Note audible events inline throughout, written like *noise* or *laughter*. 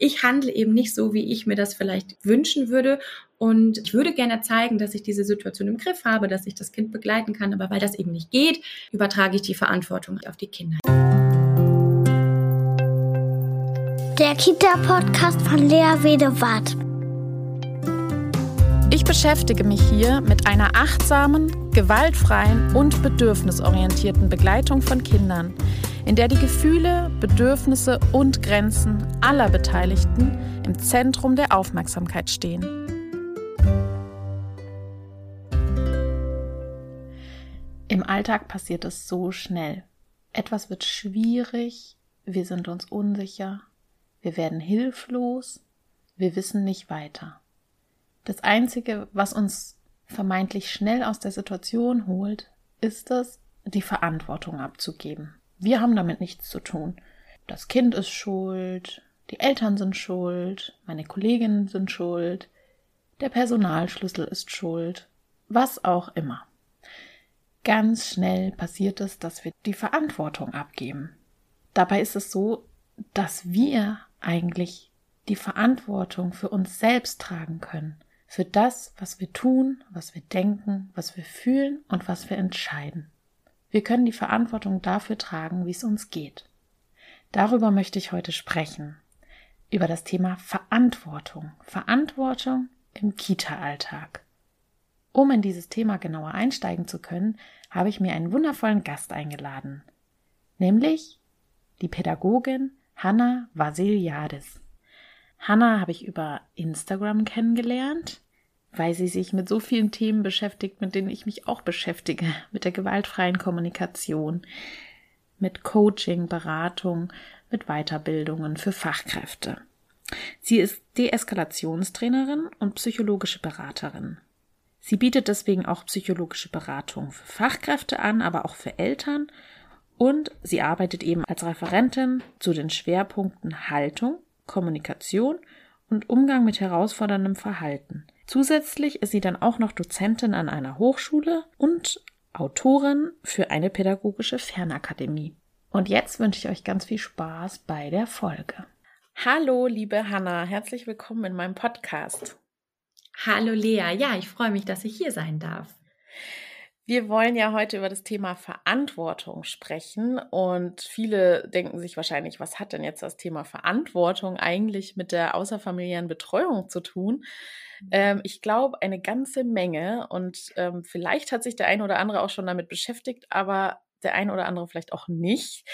ich handle eben nicht so, wie ich mir das vielleicht wünschen würde. Und ich würde gerne zeigen, dass ich diese Situation im Griff habe, dass ich das Kind begleiten kann. Aber weil das eben nicht geht, übertrage ich die Verantwortung auf die Kinder. Der Kita-Podcast von Lea Wedewart. Ich beschäftige mich hier mit einer achtsamen, gewaltfreien und bedürfnisorientierten Begleitung von Kindern, in der die Gefühle, Bedürfnisse und Grenzen aller Beteiligten im Zentrum der Aufmerksamkeit stehen. Im Alltag passiert es so schnell. Etwas wird schwierig, wir sind uns unsicher, wir werden hilflos, wir wissen nicht weiter. Das Einzige, was uns vermeintlich schnell aus der Situation holt, ist es, die Verantwortung abzugeben. Wir haben damit nichts zu tun. Das Kind ist schuld, die Eltern sind schuld, meine Kolleginnen sind schuld, der Personalschlüssel ist schuld, was auch immer. Ganz schnell passiert es, dass wir die Verantwortung abgeben. Dabei ist es so, dass wir eigentlich die Verantwortung für uns selbst tragen können für das, was wir tun, was wir denken, was wir fühlen und was wir entscheiden. Wir können die Verantwortung dafür tragen, wie es uns geht. Darüber möchte ich heute sprechen. Über das Thema Verantwortung. Verantwortung im Kita-Alltag. Um in dieses Thema genauer einsteigen zu können, habe ich mir einen wundervollen Gast eingeladen. Nämlich die Pädagogin Hanna Vasiliadis. Hanna habe ich über Instagram kennengelernt, weil sie sich mit so vielen Themen beschäftigt, mit denen ich mich auch beschäftige, mit der gewaltfreien Kommunikation, mit Coaching, Beratung, mit Weiterbildungen für Fachkräfte. Sie ist Deeskalationstrainerin und psychologische Beraterin. Sie bietet deswegen auch psychologische Beratung für Fachkräfte an, aber auch für Eltern und sie arbeitet eben als Referentin zu den Schwerpunkten Haltung, Kommunikation und Umgang mit herausforderndem Verhalten. Zusätzlich ist sie dann auch noch Dozentin an einer Hochschule und Autorin für eine pädagogische Fernakademie. Und jetzt wünsche ich euch ganz viel Spaß bei der Folge. Hallo, liebe Hanna, herzlich willkommen in meinem Podcast. Hallo Lea, ja, ich freue mich, dass ich hier sein darf. Wir wollen ja heute über das Thema Verantwortung sprechen und viele denken sich wahrscheinlich, was hat denn jetzt das Thema Verantwortung eigentlich mit der außerfamiliären Betreuung zu tun? Mhm. Ähm, ich glaube, eine ganze Menge und ähm, vielleicht hat sich der eine oder andere auch schon damit beschäftigt, aber der eine oder andere vielleicht auch nicht.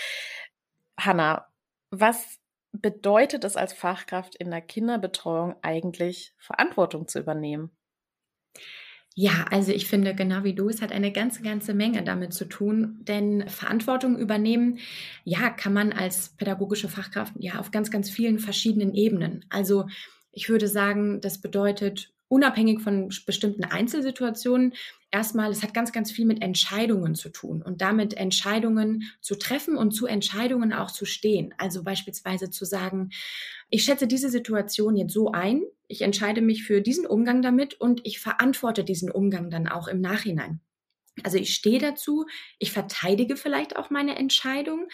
Hanna, was bedeutet es als Fachkraft in der Kinderbetreuung eigentlich, Verantwortung zu übernehmen? Ja, also ich finde, genau wie du, es hat eine ganze, ganze Menge damit zu tun, denn Verantwortung übernehmen, ja, kann man als pädagogische Fachkraft ja auf ganz, ganz vielen verschiedenen Ebenen. Also ich würde sagen, das bedeutet unabhängig von bestimmten Einzelsituationen, erstmal, es hat ganz, ganz viel mit Entscheidungen zu tun und damit Entscheidungen zu treffen und zu Entscheidungen auch zu stehen. Also beispielsweise zu sagen, ich schätze diese Situation jetzt so ein, ich entscheide mich für diesen Umgang damit und ich verantworte diesen Umgang dann auch im Nachhinein. Also ich stehe dazu, ich verteidige vielleicht auch meine Entscheidung,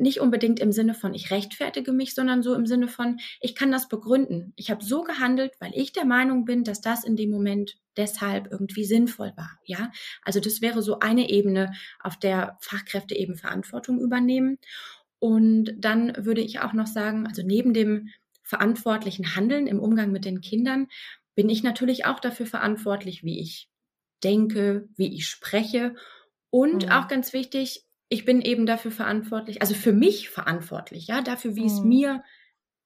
nicht unbedingt im Sinne von, ich rechtfertige mich, sondern so im Sinne von, ich kann das begründen. Ich habe so gehandelt, weil ich der Meinung bin, dass das in dem Moment deshalb irgendwie sinnvoll war. Ja, also das wäre so eine Ebene, auf der Fachkräfte eben Verantwortung übernehmen. Und dann würde ich auch noch sagen, also neben dem verantwortlichen Handeln im Umgang mit den Kindern bin ich natürlich auch dafür verantwortlich, wie ich denke, wie ich spreche und mhm. auch ganz wichtig, ich bin eben dafür verantwortlich, also für mich verantwortlich, ja, dafür, wie mhm. es mir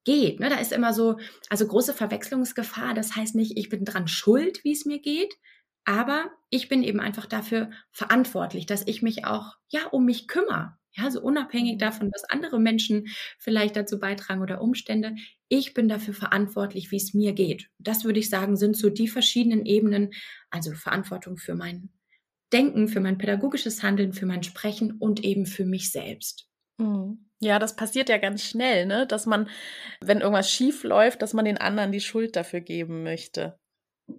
geht. Ne? Da ist immer so, also große Verwechslungsgefahr. Das heißt nicht, ich bin dran schuld, wie es mir geht, aber ich bin eben einfach dafür verantwortlich, dass ich mich auch, ja, um mich kümmere. Ja, so unabhängig mhm. davon, was andere Menschen vielleicht dazu beitragen oder Umstände. Ich bin dafür verantwortlich, wie es mir geht. Das würde ich sagen, sind so die verschiedenen Ebenen, also Verantwortung für mein Denken, für mein pädagogisches Handeln, für mein Sprechen und eben für mich selbst. Mhm. Ja, das passiert ja ganz schnell, ne? Dass man, wenn irgendwas schief läuft, dass man den anderen die Schuld dafür geben möchte.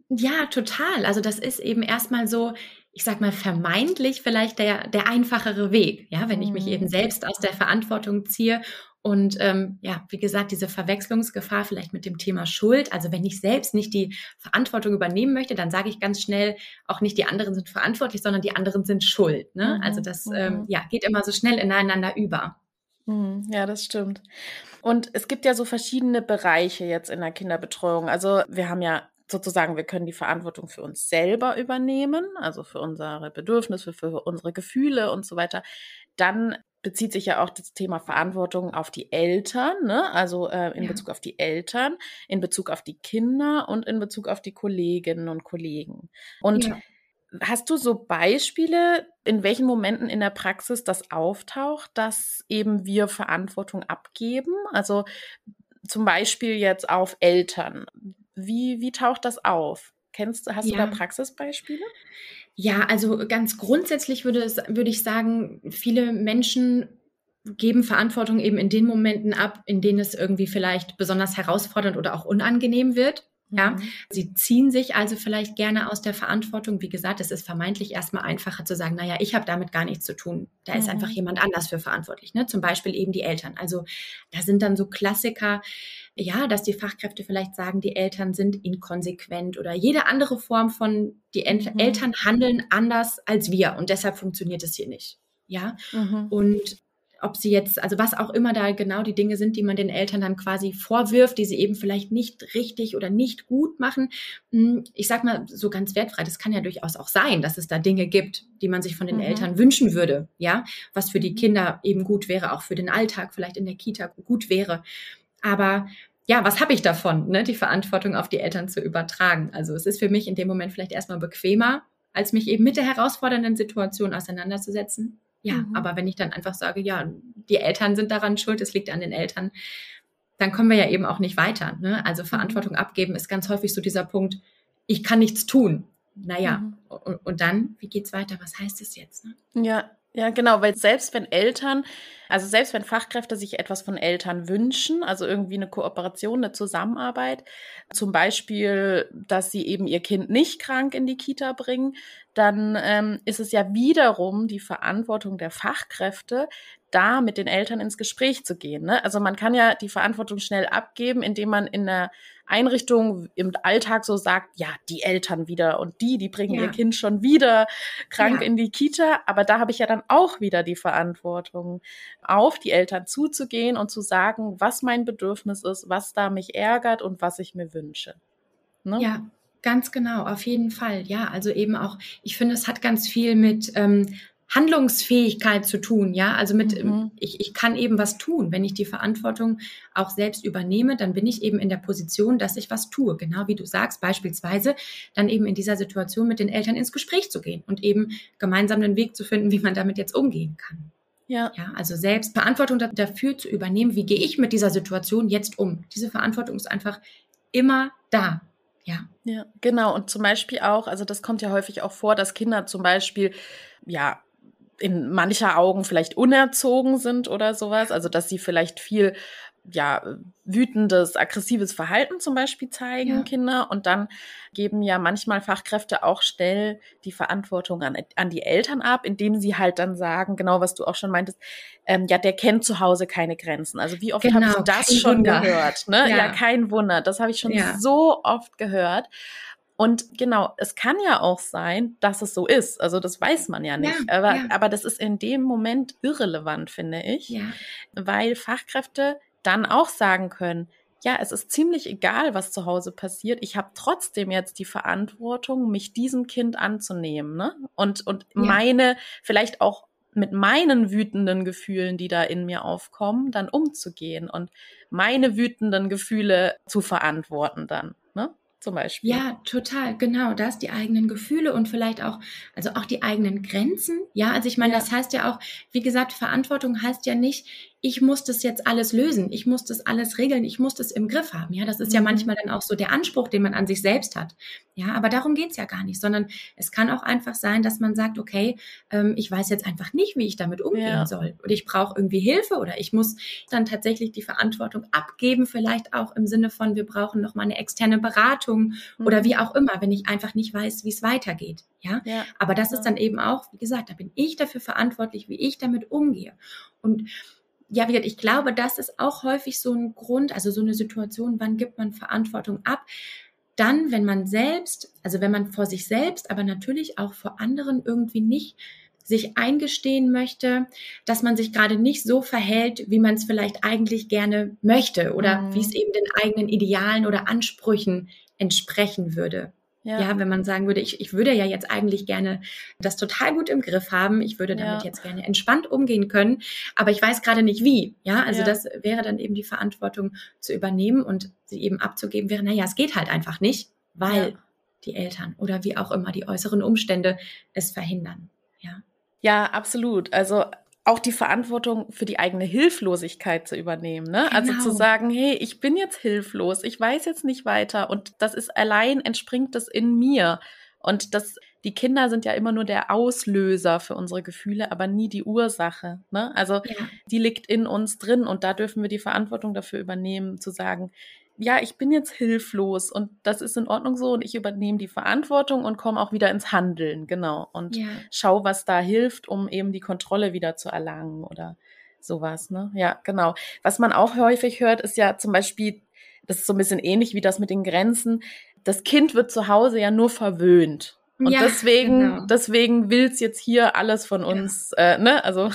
Ja, total. Also das ist eben erstmal so, ich sag mal, vermeintlich vielleicht der, der einfachere Weg, ja, wenn ich mich eben mhm. selbst aus der Verantwortung ziehe Und ähm, ja, wie gesagt, diese Verwechslungsgefahr vielleicht mit dem Thema Schuld. Also wenn ich selbst nicht die Verantwortung übernehmen möchte, dann sage ich ganz schnell auch nicht, die anderen sind verantwortlich, sondern die anderen sind schuld. Ne? Mhm. Also das ähm, mhm. ja, geht immer so schnell ineinander über. Mhm. Ja, das stimmt. Und es gibt ja so verschiedene Bereiche jetzt in der Kinderbetreuung. Also wir haben ja sozusagen, wir können die Verantwortung für uns selber übernehmen, also für unsere Bedürfnisse, für unsere Gefühle und so weiter. Dann bezieht sich ja auch das Thema Verantwortung auf die Eltern, ne? also äh, in ja. Bezug auf die Eltern, in Bezug auf die Kinder und in Bezug auf die Kolleginnen und Kollegen. Und ja. hast du so Beispiele, in welchen Momenten in der Praxis das auftaucht, dass eben wir Verantwortung abgeben? Also zum Beispiel jetzt auf Eltern. Wie, wie taucht das auf? Kennst du, hast ja. du da Praxisbeispiele? Ja, also ganz grundsätzlich würde, es, würde ich sagen, viele Menschen geben Verantwortung eben in den Momenten ab, in denen es irgendwie vielleicht besonders herausfordernd oder auch unangenehm wird. Ja, mhm. sie ziehen sich also vielleicht gerne aus der Verantwortung. Wie gesagt, es ist vermeintlich erstmal einfacher zu sagen, naja, ich habe damit gar nichts zu tun. Da mhm. ist einfach jemand anders für verantwortlich, ne? Zum Beispiel eben die Eltern. Also da sind dann so Klassiker, ja, dass die Fachkräfte vielleicht sagen, die Eltern sind inkonsequent oder jede andere Form von, die mhm. Eltern handeln anders als wir und deshalb funktioniert es hier nicht. Ja, mhm. und ob sie jetzt, also was auch immer da genau die Dinge sind, die man den Eltern dann quasi vorwirft, die sie eben vielleicht nicht richtig oder nicht gut machen. Hm, ich sag mal so ganz wertfrei, das kann ja durchaus auch sein, dass es da Dinge gibt, die man sich von den mhm. Eltern wünschen würde, ja, was für die mhm. Kinder eben gut wäre, auch für den Alltag vielleicht in der Kita gut wäre. Aber ja, was habe ich davon, ne, die Verantwortung auf die Eltern zu übertragen? Also es ist für mich in dem Moment vielleicht erstmal bequemer, als mich eben mit der herausfordernden Situation auseinanderzusetzen ja, mhm. aber wenn ich dann einfach sage, ja, die Eltern sind daran schuld, es liegt an den Eltern, dann kommen wir ja eben auch nicht weiter. Ne? Also mhm. Verantwortung abgeben ist ganz häufig so dieser Punkt, ich kann nichts tun. Naja, mhm. und, und, dann, wie geht's weiter? Was heißt es jetzt? Ne? Ja, ja, genau, weil selbst wenn Eltern, also selbst wenn Fachkräfte sich etwas von Eltern wünschen, also irgendwie eine Kooperation, eine Zusammenarbeit, zum Beispiel, dass sie eben ihr Kind nicht krank in die Kita bringen, dann ähm, ist es ja wiederum die Verantwortung der Fachkräfte, da mit den Eltern ins Gespräch zu gehen. Ne? Also man kann ja die Verantwortung schnell abgeben, indem man in der Einrichtung im Alltag so sagt, ja, die Eltern wieder und die, die bringen ja. ihr Kind schon wieder krank ja. in die Kita. Aber da habe ich ja dann auch wieder die Verantwortung, auf die Eltern zuzugehen und zu sagen, was mein Bedürfnis ist, was da mich ärgert und was ich mir wünsche. Ne? Ja, Ganz genau, auf jeden Fall. Ja, also eben auch, ich finde, es hat ganz viel mit ähm, Handlungsfähigkeit zu tun, ja, also mit, mhm. ich, ich kann eben was tun. Wenn ich die Verantwortung auch selbst übernehme, dann bin ich eben in der Position, dass ich was tue. Genau wie du sagst, beispielsweise dann eben in dieser Situation mit den Eltern ins Gespräch zu gehen und eben gemeinsam einen Weg zu finden, wie man damit jetzt umgehen kann. Ja. ja. Also selbst Verantwortung dafür zu übernehmen, wie gehe ich mit dieser Situation jetzt um? Diese Verantwortung ist einfach immer da. Ja. Ja, genau. Und zum Beispiel auch, also das kommt ja häufig auch vor, dass Kinder zum Beispiel, ja, in mancher Augen vielleicht unerzogen sind oder sowas. Also, dass sie vielleicht viel ja, wütendes, aggressives Verhalten zum Beispiel zeigen, ja. Kinder. Und dann geben ja manchmal Fachkräfte auch schnell die Verantwortung an, an die Eltern ab, indem sie halt dann sagen, genau was du auch schon meintest, ähm, ja, der kennt zu Hause keine Grenzen. Also wie oft genau, habe ich das schon Wunder. gehört? Ne? Ja. ja. kein Wunder. Das habe ich schon ja. so oft gehört. Und genau, es kann ja auch sein, dass es so ist. Also das weiß man ja nicht. Ja, aber, ja. aber das ist in dem Moment irrelevant, finde ich. Ja. Weil Fachkräfte dann auch sagen können, ja, es ist ziemlich egal, was zu Hause passiert. Ich habe trotzdem jetzt die Verantwortung, mich diesem Kind anzunehmen. Ne? Und, und meine, vielleicht auch mit meinen wütenden Gefühlen, die da in mir aufkommen, dann umzugehen und meine wütenden Gefühle zu verantworten dann. Ne? Zum Beispiel. Ja, total, genau. Das, die eigenen Gefühle und vielleicht auch, also auch die eigenen Grenzen. Ja, also ich meine, ja. das heißt ja auch, wie gesagt, Verantwortung heißt ja nicht, ich muss das jetzt alles lösen, ich muss das alles regeln, ich muss das im Griff haben. Ja, das ist mhm. ja manchmal dann auch so der Anspruch, den man an sich selbst hat. Ja, aber darum geht's ja gar nicht, sondern es kann auch einfach sein, dass man sagt, okay, ähm, ich weiß jetzt einfach nicht, wie ich damit umgehen ja. soll. Oder ich brauche irgendwie Hilfe oder ich muss dann tatsächlich die Verantwortung abgeben, vielleicht auch im Sinne von, wir brauchen nochmal eine externe Beratung mhm. oder wie auch immer, wenn ich einfach nicht weiß, wie es weitergeht. Ja, ja. aber das ja. ist dann eben auch, wie gesagt, da bin ich dafür verantwortlich, wie ich damit umgehe. Und ja, ich glaube, das ist auch häufig so ein Grund, also so eine Situation, wann gibt man Verantwortung ab? Dann, wenn man selbst, also wenn man vor sich selbst, aber natürlich auch vor anderen irgendwie nicht sich eingestehen möchte, dass man sich gerade nicht so verhält, wie man es vielleicht eigentlich gerne möchte oder mhm. wie es eben den eigenen Idealen oder Ansprüchen entsprechen würde. Ja. ja. wenn man sagen würde, ich, ich würde ja jetzt eigentlich gerne das total gut im Griff haben, ich würde damit ja. jetzt gerne entspannt umgehen können, aber ich weiß gerade nicht wie. Ja, also ja. das wäre dann eben die Verantwortung zu übernehmen und sie eben abzugeben wäre, naja, es geht halt einfach nicht, weil die Eltern oder wie auch immer die äußeren Umstände es verhindern. Ja. Ja, absolut. Also auch die Verantwortung für die eigene Hilflosigkeit zu übernehmen. Ne? Genau. Also zu genau. sagen, hey, ich bin jetzt hilflos, ich weiß jetzt nicht weiter und das ist allein entspringt das in mir. Und das, die Kinder sind ja immer nur der Auslöser für unsere Gefühle, aber nie die Ursache. Ne? Also ja. die liegt in uns drin und da dürfen wir die Verantwortung dafür übernehmen, zu sagen, ja, ich bin jetzt hilflos und das ist in Ordnung so und ich übernehme die Verantwortung und komme auch wieder ins Handeln, genau. Und ja. schau, was da hilft, um eben die Kontrolle wieder zu erlangen oder sowas, ne? Ja, genau. Was man auch häufig hört, ist ja zum Beispiel, das ist so ein bisschen ähnlich wie das mit den Grenzen. Das Kind wird zu Hause ja nur verwöhnt. Und ja, deswegen, genau. deswegen will's jetzt hier alles von uns, ja. äh, ne? Also.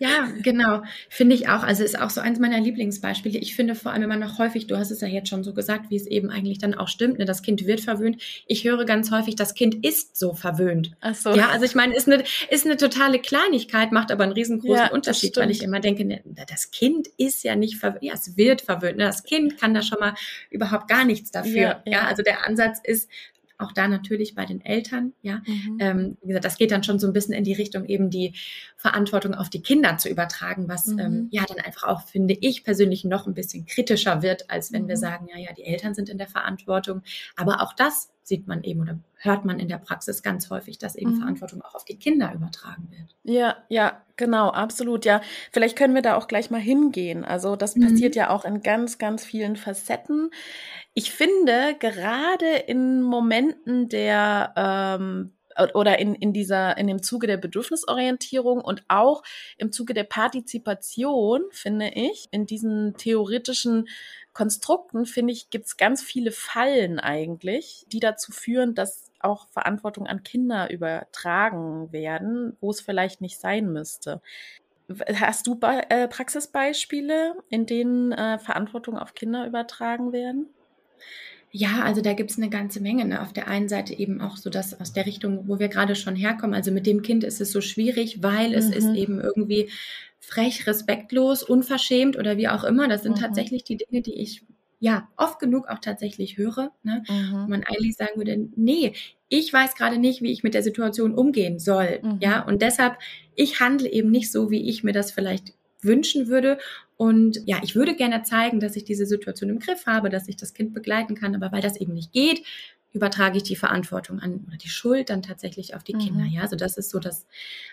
Ja, genau. Finde ich auch. Also ist auch so eins meiner Lieblingsbeispiele. Ich finde vor allem immer noch häufig, du hast es ja jetzt schon so gesagt, wie es eben eigentlich dann auch stimmt, ne? Das Kind wird verwöhnt. Ich höre ganz häufig, das Kind ist so verwöhnt. Ach so. Ja, also ich meine, ist eine, ist eine totale Kleinigkeit, macht aber einen riesengroßen ja, Unterschied, weil ich immer denke, ne, das Kind ist ja nicht verwöhnt. Ja, es wird verwöhnt. Ne? Das Kind kann da schon mal überhaupt gar nichts dafür. Ja, ja. also der Ansatz ist, auch da natürlich bei den Eltern, ja. Mhm. Ähm, wie gesagt, das geht dann schon so ein bisschen in die Richtung, eben die Verantwortung auf die Kinder zu übertragen, was mhm. ähm, ja dann einfach auch, finde ich persönlich, noch ein bisschen kritischer wird, als wenn mhm. wir sagen, ja, ja, die Eltern sind in der Verantwortung. Aber auch das sieht man eben oder hört man in der Praxis ganz häufig, dass eben mhm. Verantwortung auch auf die Kinder übertragen wird. Ja, ja, genau, absolut. Ja, vielleicht können wir da auch gleich mal hingehen. Also das mhm. passiert ja auch in ganz, ganz vielen Facetten. Ich finde, gerade in Momenten der ähm, oder in, in dieser, in dem Zuge der Bedürfnisorientierung und auch im Zuge der Partizipation, finde ich, in diesen theoretischen Konstrukten, finde ich, gibt es ganz viele Fallen eigentlich, die dazu führen, dass auch Verantwortung an Kinder übertragen werden, wo es vielleicht nicht sein müsste. Hast du Be äh, Praxisbeispiele, in denen äh, Verantwortung auf Kinder übertragen werden? Ja, also da gibt's eine ganze Menge. Ne? Auf der einen Seite eben auch so das aus der Richtung, wo wir gerade schon herkommen. Also mit dem Kind ist es so schwierig, weil es ist mhm. eben irgendwie frech, respektlos, unverschämt oder wie auch immer. Das sind mhm. tatsächlich die Dinge, die ich ja oft genug auch tatsächlich höre. Ne? Mhm. Wo man eigentlich sagen würde, nee, ich weiß gerade nicht, wie ich mit der Situation umgehen soll. Mhm. Ja, und deshalb, ich handle eben nicht so, wie ich mir das vielleicht wünschen würde. Und ja, ich würde gerne zeigen, dass ich diese Situation im Griff habe, dass ich das Kind begleiten kann, aber weil das eben nicht geht, übertrage ich die Verantwortung an oder die Schuld dann tatsächlich auf die mhm. Kinder. Ja, also das ist so das,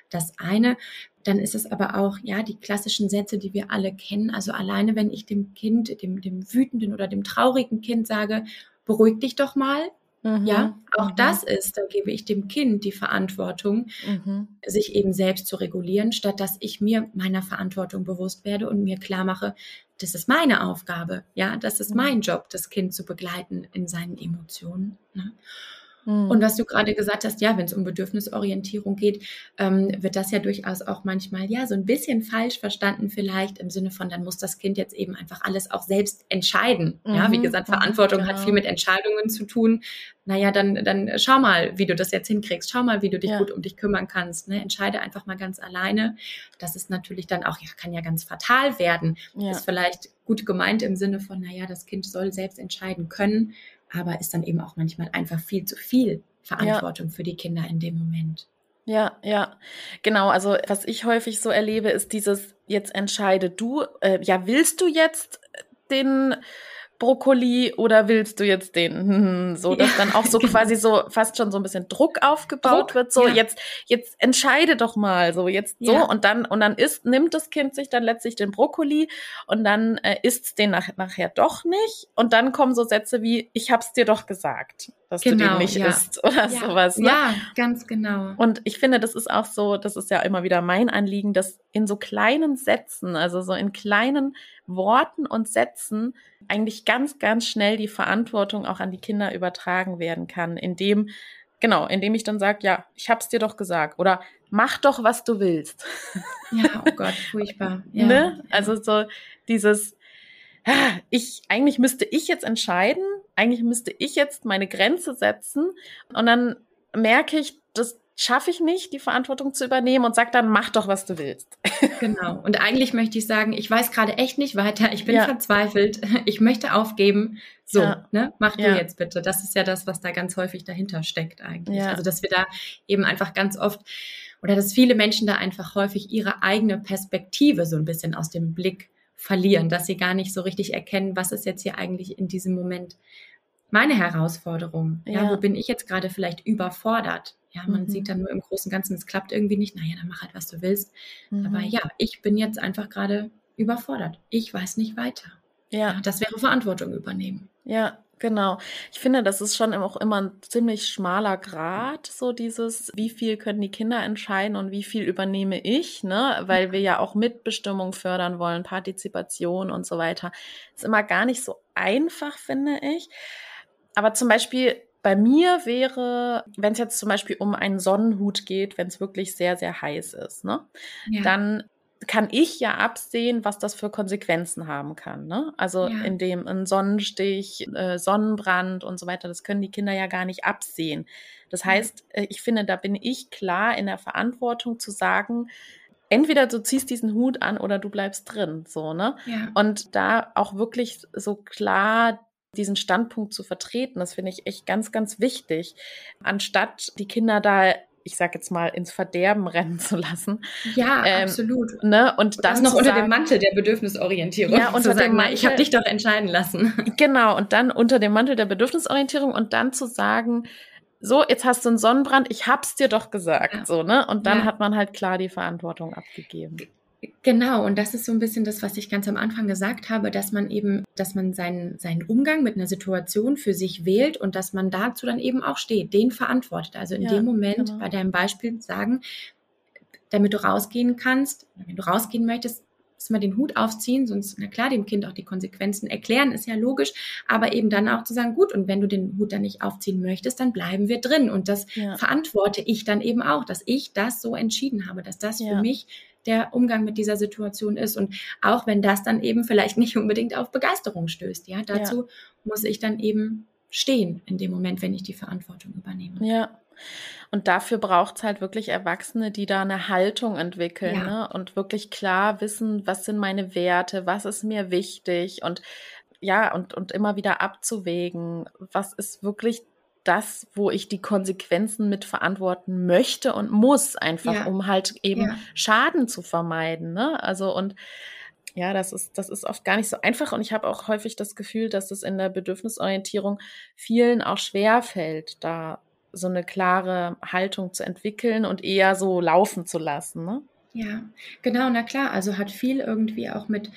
das eine. Dann ist es aber auch, ja, die klassischen Sätze, die wir alle kennen. Also alleine, wenn ich dem Kind, dem, dem wütenden oder dem traurigen Kind sage, beruhig dich doch mal, Mhm. Ja, auch mhm. das ist, da gebe ich dem Kind die Verantwortung, mhm. sich eben selbst zu regulieren, statt dass ich mir meiner Verantwortung bewusst werde und mir klar mache, das ist meine Aufgabe. Ja, das ist mhm. mein Job, das Kind zu begleiten in seinen Emotionen. Ne? Mhm. Und was du gerade gesagt hast, ja, wenn es um Bedürfnisorientierung geht, ähm, wird das ja durchaus auch manchmal ja so ein bisschen falsch verstanden, vielleicht im Sinne von, dann muss das Kind jetzt eben einfach alles auch selbst entscheiden. Mhm. Ja, wie mhm. gesagt, Verantwortung genau. hat viel mit Entscheidungen zu tun. Naja, dann, dann schau mal, wie du das jetzt hinkriegst. Schau mal, wie du dich ja. gut um dich kümmern kannst. Ne? Entscheide einfach mal ganz alleine. Das ist natürlich dann auch, ja, kann ja ganz fatal werden. Ja. Ist vielleicht gut gemeint im Sinne von, naja, das Kind soll selbst entscheiden können aber ist dann eben auch manchmal einfach viel zu viel Verantwortung ja. für die Kinder in dem Moment. Ja, ja, genau. Also was ich häufig so erlebe, ist dieses, jetzt entscheide du, äh, ja, willst du jetzt den Brokkoli oder willst du jetzt den? *laughs* So, dass ja, dann auch so *laughs* quasi so fast schon so ein bisschen Druck aufgebaut Druck, wird. So, ja. jetzt, jetzt entscheide doch mal. So, jetzt so. Ja. Und dann, und dann isst, nimmt das Kind sich dann letztlich den Brokkoli und dann äh, isst den nach, nachher doch nicht. Und dann kommen so Sätze wie, ich hab's dir doch gesagt, dass genau, du den genau, nicht isst oder sowas. Ne? Ja, ganz genau. Und ich finde, das ist auch so, das ist ja immer wieder mein Anliegen, dass in so kleinen Sätzen, also so in kleinen Worten und Sätzen eigentlich ganz, ganz schnell die Verantwortung auch an die Kinder übertragen werden kann, indem, genau, indem ich dann sage, ja, ich hab's dir doch gesagt oder mach doch, was du willst. Ja, oh Gott, furchtbar. *laughs* Ja. Ne? Also so dieses, ich, eigentlich müsste ich jetzt entscheiden, eigentlich müsste ich jetzt meine Grenze setzen und dann merke ich, dass schaffe ich nicht, die Verantwortung zu übernehmen und sag dann, mach doch, was du willst. *laughs* Genau. Und eigentlich möchte ich sagen, ich weiß gerade echt nicht weiter, ich bin ja. verzweifelt, *laughs* ich möchte aufgeben. So, ja. ne, mach ja. du jetzt bitte. Das ist ja das, was da ganz häufig dahinter steckt eigentlich. Also, dass wir da eben einfach ganz oft oder dass viele Menschen da einfach häufig ihre eigene Perspektive so ein bisschen aus dem Blick verlieren, dass sie gar nicht so richtig erkennen, was ist jetzt hier eigentlich in diesem Moment meine Herausforderung. Ja, wo bin ich jetzt gerade vielleicht überfordert? Ja, man mhm. sieht dann nur im Großen und Ganzen, es klappt irgendwie nicht. Naja, dann mach halt, was du willst. Mhm. Aber ja, ich bin jetzt einfach gerade überfordert. Ich weiß nicht weiter. Ja. ja. Das wäre Verantwortung übernehmen. Ja, genau. Ich finde, das ist schon auch immer ein ziemlich schmaler Grad, so dieses, wie viel können die Kinder entscheiden und wie viel übernehme ich, ne? Weil wir ja auch Mitbestimmung fördern wollen, Partizipation und so weiter. Ist immer gar nicht so einfach, finde ich. Aber zum Beispiel bei mir wäre, wenn es jetzt zum Beispiel um einen Sonnenhut geht, wenn es wirklich sehr, sehr heiß ist, ne? Ja. Dann kann ich ja absehen, was das für Konsequenzen haben kann. Ne? Also ja. in dem ein Sonnenstich, äh, Sonnenbrand und so weiter, das können die Kinder ja gar nicht absehen. Das heißt, äh, ich finde, da bin ich klar in der Verantwortung zu sagen, entweder du ziehst diesen Hut an oder du bleibst drin, so, ne? Ja. Und da auch wirklich so klar diesen Standpunkt zu vertreten. Das finde ich echt ganz, ganz wichtig, anstatt die Kinder da ich sag jetzt mal, ins Verderben *laughs* rennen zu lassen. Ja, ähm, absolut. Ne? Und, und das noch unter sagen, dem Mantel der Bedürfnisorientierung. Ja, unter dem Mantel, ich habe dich doch entscheiden lassen. *laughs* Genau, und dann unter dem Mantel der Bedürfnisorientierung und dann zu sagen, so, jetzt hast du einen Sonnenbrand, ich hab's dir doch gesagt, ja. so, ne? Und dann ja. hat man halt klar die Verantwortung abgegeben. Genau, und das ist so ein bisschen das, was ich ganz am Anfang gesagt habe, dass man eben, dass man seinen, seinen Umgang mit einer Situation für sich wählt und dass man dazu dann eben auch steht, den verantwortet. Also in ja, dem Moment genau. bei deinem Beispiel sagen, damit du rausgehen kannst, wenn du rausgehen möchtest, wir den Hut aufziehen, sonst, na klar, dem Kind auch die Konsequenzen erklären, ist ja logisch, aber eben dann auch zu sagen, gut, und wenn du den Hut dann nicht aufziehen möchtest, dann bleiben wir drin. Und das ja. verantworte ich dann eben auch, dass ich das so entschieden habe, dass das ja. für mich der Umgang mit dieser Situation ist. Und auch wenn das dann eben vielleicht nicht unbedingt auf Begeisterung stößt, ja, dazu ja. muss ich dann eben stehen in dem Moment, wenn ich die Verantwortung übernehme. Ja. Und dafür braucht es halt wirklich Erwachsene, die da eine Haltung entwickeln ja. ne? und wirklich klar wissen, was sind meine Werte, was ist mir wichtig und ja, und, und immer wieder abzuwägen, was ist wirklich das, wo ich die Konsequenzen mit verantworten möchte und muss, einfach, ja. um halt eben ja. Schaden zu vermeiden. Ne? Also und ja, das ist, das ist oft gar nicht so einfach. Und ich habe auch häufig das Gefühl, dass es in der Bedürfnisorientierung vielen auch schwer fällt, da so eine klare Haltung zu entwickeln und eher so laufen zu lassen. Ne? Ja, genau, na klar. Also hat viel irgendwie auch mit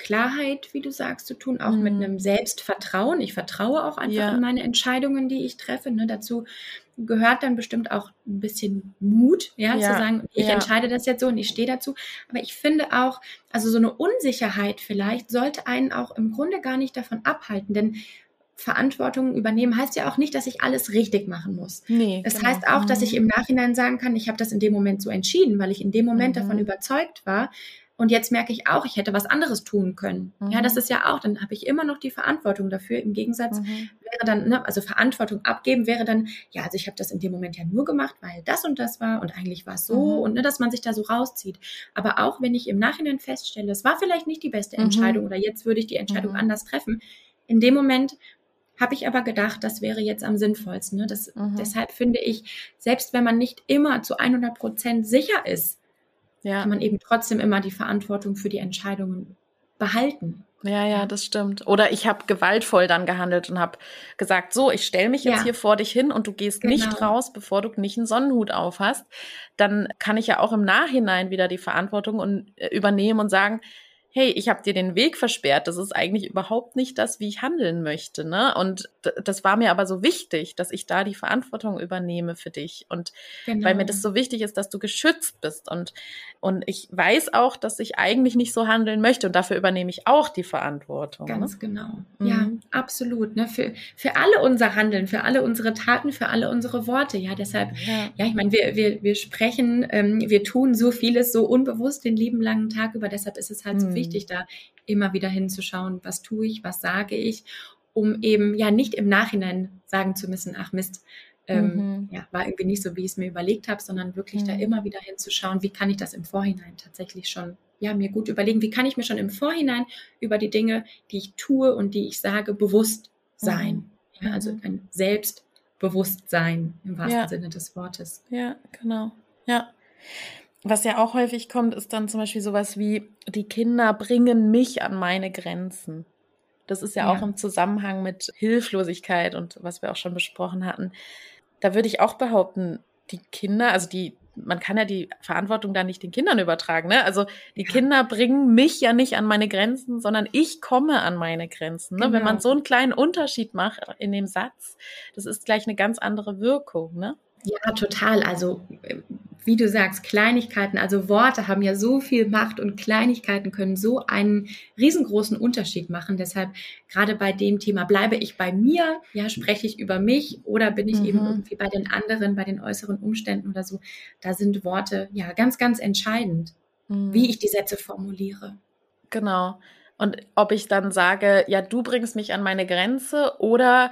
Klarheit, wie du sagst, zu tun, auch mhm. mit einem Selbstvertrauen. Ich vertraue auch einfach ja. in meine Entscheidungen, die ich treffe. Ne? Dazu gehört dann bestimmt auch ein bisschen Mut, ja, ja. zu sagen, ich ja. entscheide das jetzt so und ich stehe dazu. Aber ich finde auch, also so eine Unsicherheit vielleicht sollte einen auch im Grunde gar nicht davon abhalten, denn Verantwortung übernehmen heißt ja auch nicht, dass ich alles richtig machen muss. Nee, das genau. heißt auch, dass ich mhm. im Nachhinein sagen kann, ich habe das in dem Moment so entschieden, weil ich in dem Moment mhm. davon überzeugt war, und jetzt merke ich auch, ich hätte was anderes tun können. Mhm. Ja, das ist ja auch, dann habe ich immer noch die Verantwortung dafür. Im Gegensatz mhm. wäre dann, ne, also Verantwortung abgeben wäre dann, ja, also ich habe das in dem Moment ja nur gemacht, weil das und das war und eigentlich war es so mhm. und ne, dass man sich da so rauszieht. Aber auch wenn ich im Nachhinein feststelle, es war vielleicht nicht die beste mhm. Entscheidung oder jetzt würde ich die Entscheidung mhm. anders treffen, in dem Moment habe ich aber gedacht, das wäre jetzt am sinnvollsten. Ne? Das, mhm. Deshalb finde ich, selbst wenn man nicht immer zu 100 Prozent sicher ist, ja. kann man eben trotzdem immer die Verantwortung für die Entscheidungen behalten. Ja, ja, das stimmt. Oder ich habe gewaltvoll dann gehandelt und habe gesagt, so, ich stelle mich jetzt ja. hier vor dich hin und du gehst genau. nicht raus, bevor du nicht einen Sonnenhut auf hast. Dann kann ich ja auch im Nachhinein wieder die Verantwortung und, äh, übernehmen und sagen, hey, ich habe dir den Weg versperrt, das ist eigentlich überhaupt nicht das, wie ich handeln möchte. Ne? Und das war mir aber so wichtig, dass ich da die Verantwortung übernehme für dich. Und genau. weil mir das so wichtig ist, dass du geschützt bist. Und, und ich weiß auch, dass ich eigentlich nicht so handeln möchte. Und dafür übernehme ich auch die Verantwortung. Ne? Ganz ne? genau. Mhm. Ja, absolut. Ne? Für, für alle unser Handeln, für alle unsere Taten, für alle unsere Worte. Ja, deshalb, ja, ja ich meine, wir, wir, wir sprechen, ähm, wir tun so vieles so unbewusst den lieben langen Tag über. Deshalb ist es halt mhm. so wichtig, wichtig, da immer wieder hinzuschauen, was tue ich, was sage ich, um eben ja nicht im Nachhinein sagen zu müssen, ach Mist, ähm, mhm. ja, war irgendwie nicht so, wie ich es mir überlegt habe, sondern wirklich mhm. da immer wieder hinzuschauen, wie kann ich das im Vorhinein tatsächlich schon, ja, mir gut überlegen, wie kann ich mir schon im Vorhinein über die Dinge, die ich tue und die ich sage, bewusst sein. Mhm. Ja, also mhm. ein Selbstbewusstsein im wahrsten ja. Sinne des Wortes. Ja, genau. Ja. Was ja auch häufig kommt, ist dann zum Beispiel sowas wie, die Kinder bringen mich an meine Grenzen. Das ist ja, ja, auch im Zusammenhang mit Hilflosigkeit und was wir auch schon besprochen hatten. Da würde ich auch behaupten, die Kinder, also die, man kann ja die Verantwortung da nicht den Kindern übertragen. Ne? Also die ja. Kinder bringen mich ja nicht an meine Grenzen, sondern ich komme an meine Grenzen. Ne? Genau. Wenn man so einen kleinen Unterschied macht in dem Satz, das ist gleich eine ganz andere Wirkung. Ne? Ja, total. Also wie du sagst, Kleinigkeiten, also Worte haben ja so viel Macht und Kleinigkeiten können so einen riesengroßen Unterschied machen. Deshalb gerade bei dem Thema, bleibe ich bei mir, ja, spreche ich über mich oder bin ich mhm. eben irgendwie bei den anderen, bei den äußeren Umständen oder so. Da sind Worte ja ganz, ganz entscheidend, mhm. wie ich die Sätze formuliere. Genau. Und ob ich dann sage, ja, du bringst mich an meine Grenze oder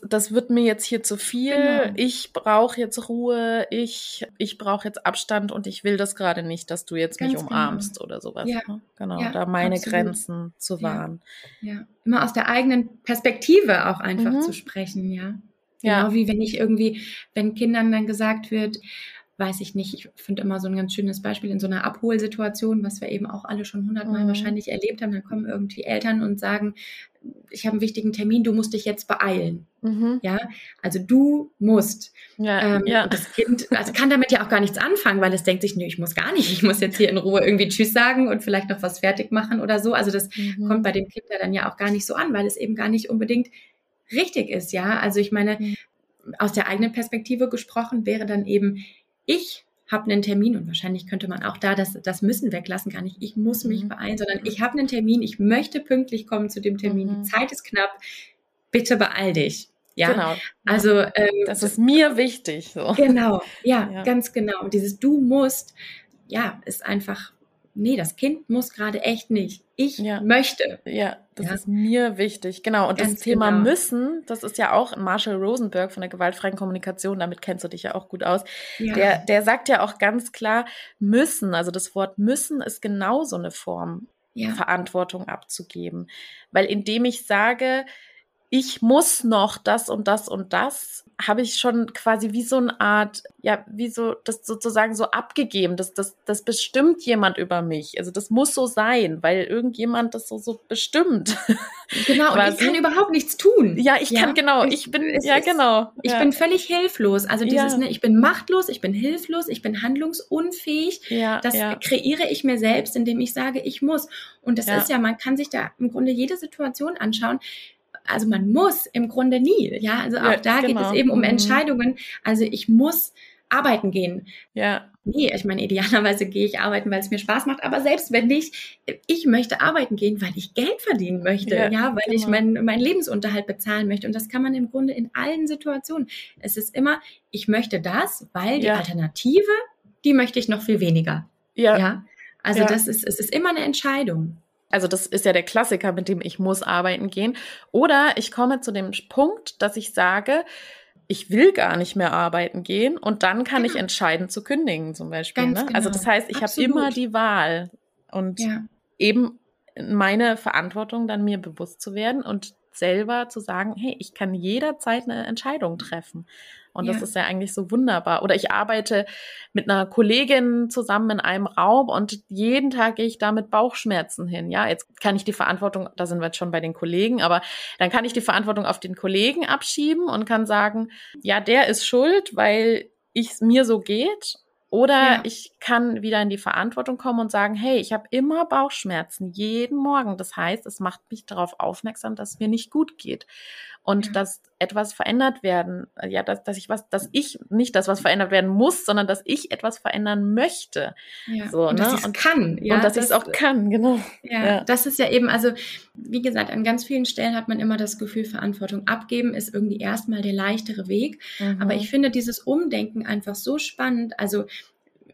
das wird mir jetzt hier zu viel, genau. ich brauche jetzt Ruhe, ich, ich brauche jetzt Abstand und ich will das gerade nicht, dass du jetzt Ganz mich genau. umarmst genau. oder sowas. Ja. Ne? Genau, ja, da meine absolut. Grenzen zu wahren. Ja. ja. immer aus der eigenen Perspektive auch einfach mhm. zu sprechen, ja. Genau ja. wie wenn ich irgendwie, wenn Kindern dann gesagt wird, weiß ich nicht, ich finde immer so ein ganz schönes Beispiel in so einer Abholsituation, was wir eben auch alle schon hundertmal mhm. wahrscheinlich erlebt haben, dann kommen irgendwie Eltern und sagen, ich habe einen wichtigen Termin, du musst dich jetzt beeilen. Mhm. Ja, also du musst. Ja, ähm, ja. Das Kind also kann damit ja auch gar nichts anfangen, weil es denkt sich, nö, ich muss gar nicht, ich muss jetzt hier in Ruhe irgendwie Tschüss sagen und vielleicht noch was fertig machen oder so. Also das mhm. kommt bei dem Kind ja dann ja auch gar nicht so an, weil es eben gar nicht unbedingt richtig ist. Ja, also ich meine, mhm. aus der eigenen Perspektive gesprochen wäre dann eben, ich habe einen Termin und wahrscheinlich könnte man auch da das, das Müssen weglassen, gar nicht, ich muss mich mhm. beeilen, sondern ich habe einen Termin, ich möchte pünktlich kommen zu dem Termin, mhm. die Zeit ist knapp, bitte beeil dich. Ja, genau. Also ähm, das ist mir wichtig. So. Genau, ja, ja, ganz genau. Und dieses Du musst, ja, ist einfach nee, das Kind muss gerade echt nicht. Ich ja. möchte. Ja, das ja. ist mir wichtig. Genau. Und Ganz das Thema genau. müssen, das ist ja auch Marshall Rosenberg von der gewaltfreien Kommunikation, damit kennst du dich ja auch gut aus. Ja. Der, der sagt ja auch ganz klar, müssen, also das Wort müssen ist genauso eine Form, Verantwortung abzugeben. Weil indem ich sage, ich muss noch das und das und das, habe ich schon quasi wie so eine Art, ja, wie so, das sozusagen so abgegeben. Das, das, das bestimmt jemand über mich. Also das muss so sein, weil irgendjemand das so, so bestimmt. *laughs* Genau, und ich kann überhaupt nichts tun. Ja, ich ja, kann, genau, ich, bin, ja, genau. Ich ja. bin völlig hilflos. Also dieses, ja. ne, ich bin machtlos, ich bin hilflos, ich bin handlungsunfähig. Ja, das kreiere ich mir selbst, indem ich sage, ich muss. Und das ist ja, man kann sich da im Grunde jede Situation anschauen also man muss im Grunde nie, ja, also auch ja, da genau. geht es eben um mhm. Entscheidungen. Also ich muss arbeiten gehen. Ja. Nee, ich meine, idealerweise gehe ich arbeiten, weil es mir Spaß macht, aber selbst wenn nicht, ich möchte arbeiten gehen, weil ich Geld verdienen möchte, ja, ja weil genau. ich meinen mein Lebensunterhalt bezahlen möchte. Und das kann man im Grunde in allen Situationen. Es ist immer, ich möchte das, weil die ja. Alternative, die möchte ich noch viel weniger. Ja. ja? Also das ist, es ist immer eine Entscheidung. Also das ist ja der Klassiker, mit dem ich muss arbeiten gehen. Oder ich komme zu dem Punkt, dass ich sage, ich will gar nicht mehr arbeiten gehen und dann kann genau. ich entscheiden zu kündigen zum Beispiel. Ne? Genau. Also das heißt, ich habe immer die Wahl und ja. eben meine Verantwortung dann mir bewusst zu werden und selber zu sagen, hey, ich kann jederzeit eine Entscheidung treffen. Und Ja. das ist ja eigentlich so wunderbar. Oder ich arbeite mit einer Kollegin zusammen in einem Raum und jeden Tag gehe ich da mit Bauchschmerzen hin. Ja, jetzt kann ich die Verantwortung, da sind wir jetzt schon bei den Kollegen, aber dann kann ich die Verantwortung auf den Kollegen abschieben und kann sagen, ja, der ist schuld, weil ich mir so geht. Oder Ja. ich kann wieder in die Verantwortung kommen und sagen, hey, ich habe immer Bauchschmerzen, jeden Morgen. Das heißt, es macht mich darauf aufmerksam, dass es mir nicht gut geht. Und Ja. dass etwas verändert werden, äh, ja, dass, dass ich was, dass ich nicht das, was verändert werden muss, sondern dass ich etwas verändern möchte. Ja. So, und ne? dass ich es kann. Ja, und dass ich es das- auch kann, genau. Ja, Ja. das ist ja eben, also wie gesagt, an ganz vielen Stellen hat man immer das Gefühl, Verantwortung abgeben ist irgendwie erstmal der leichtere Weg. Aber Mhm. ich finde dieses Umdenken einfach so spannend. Also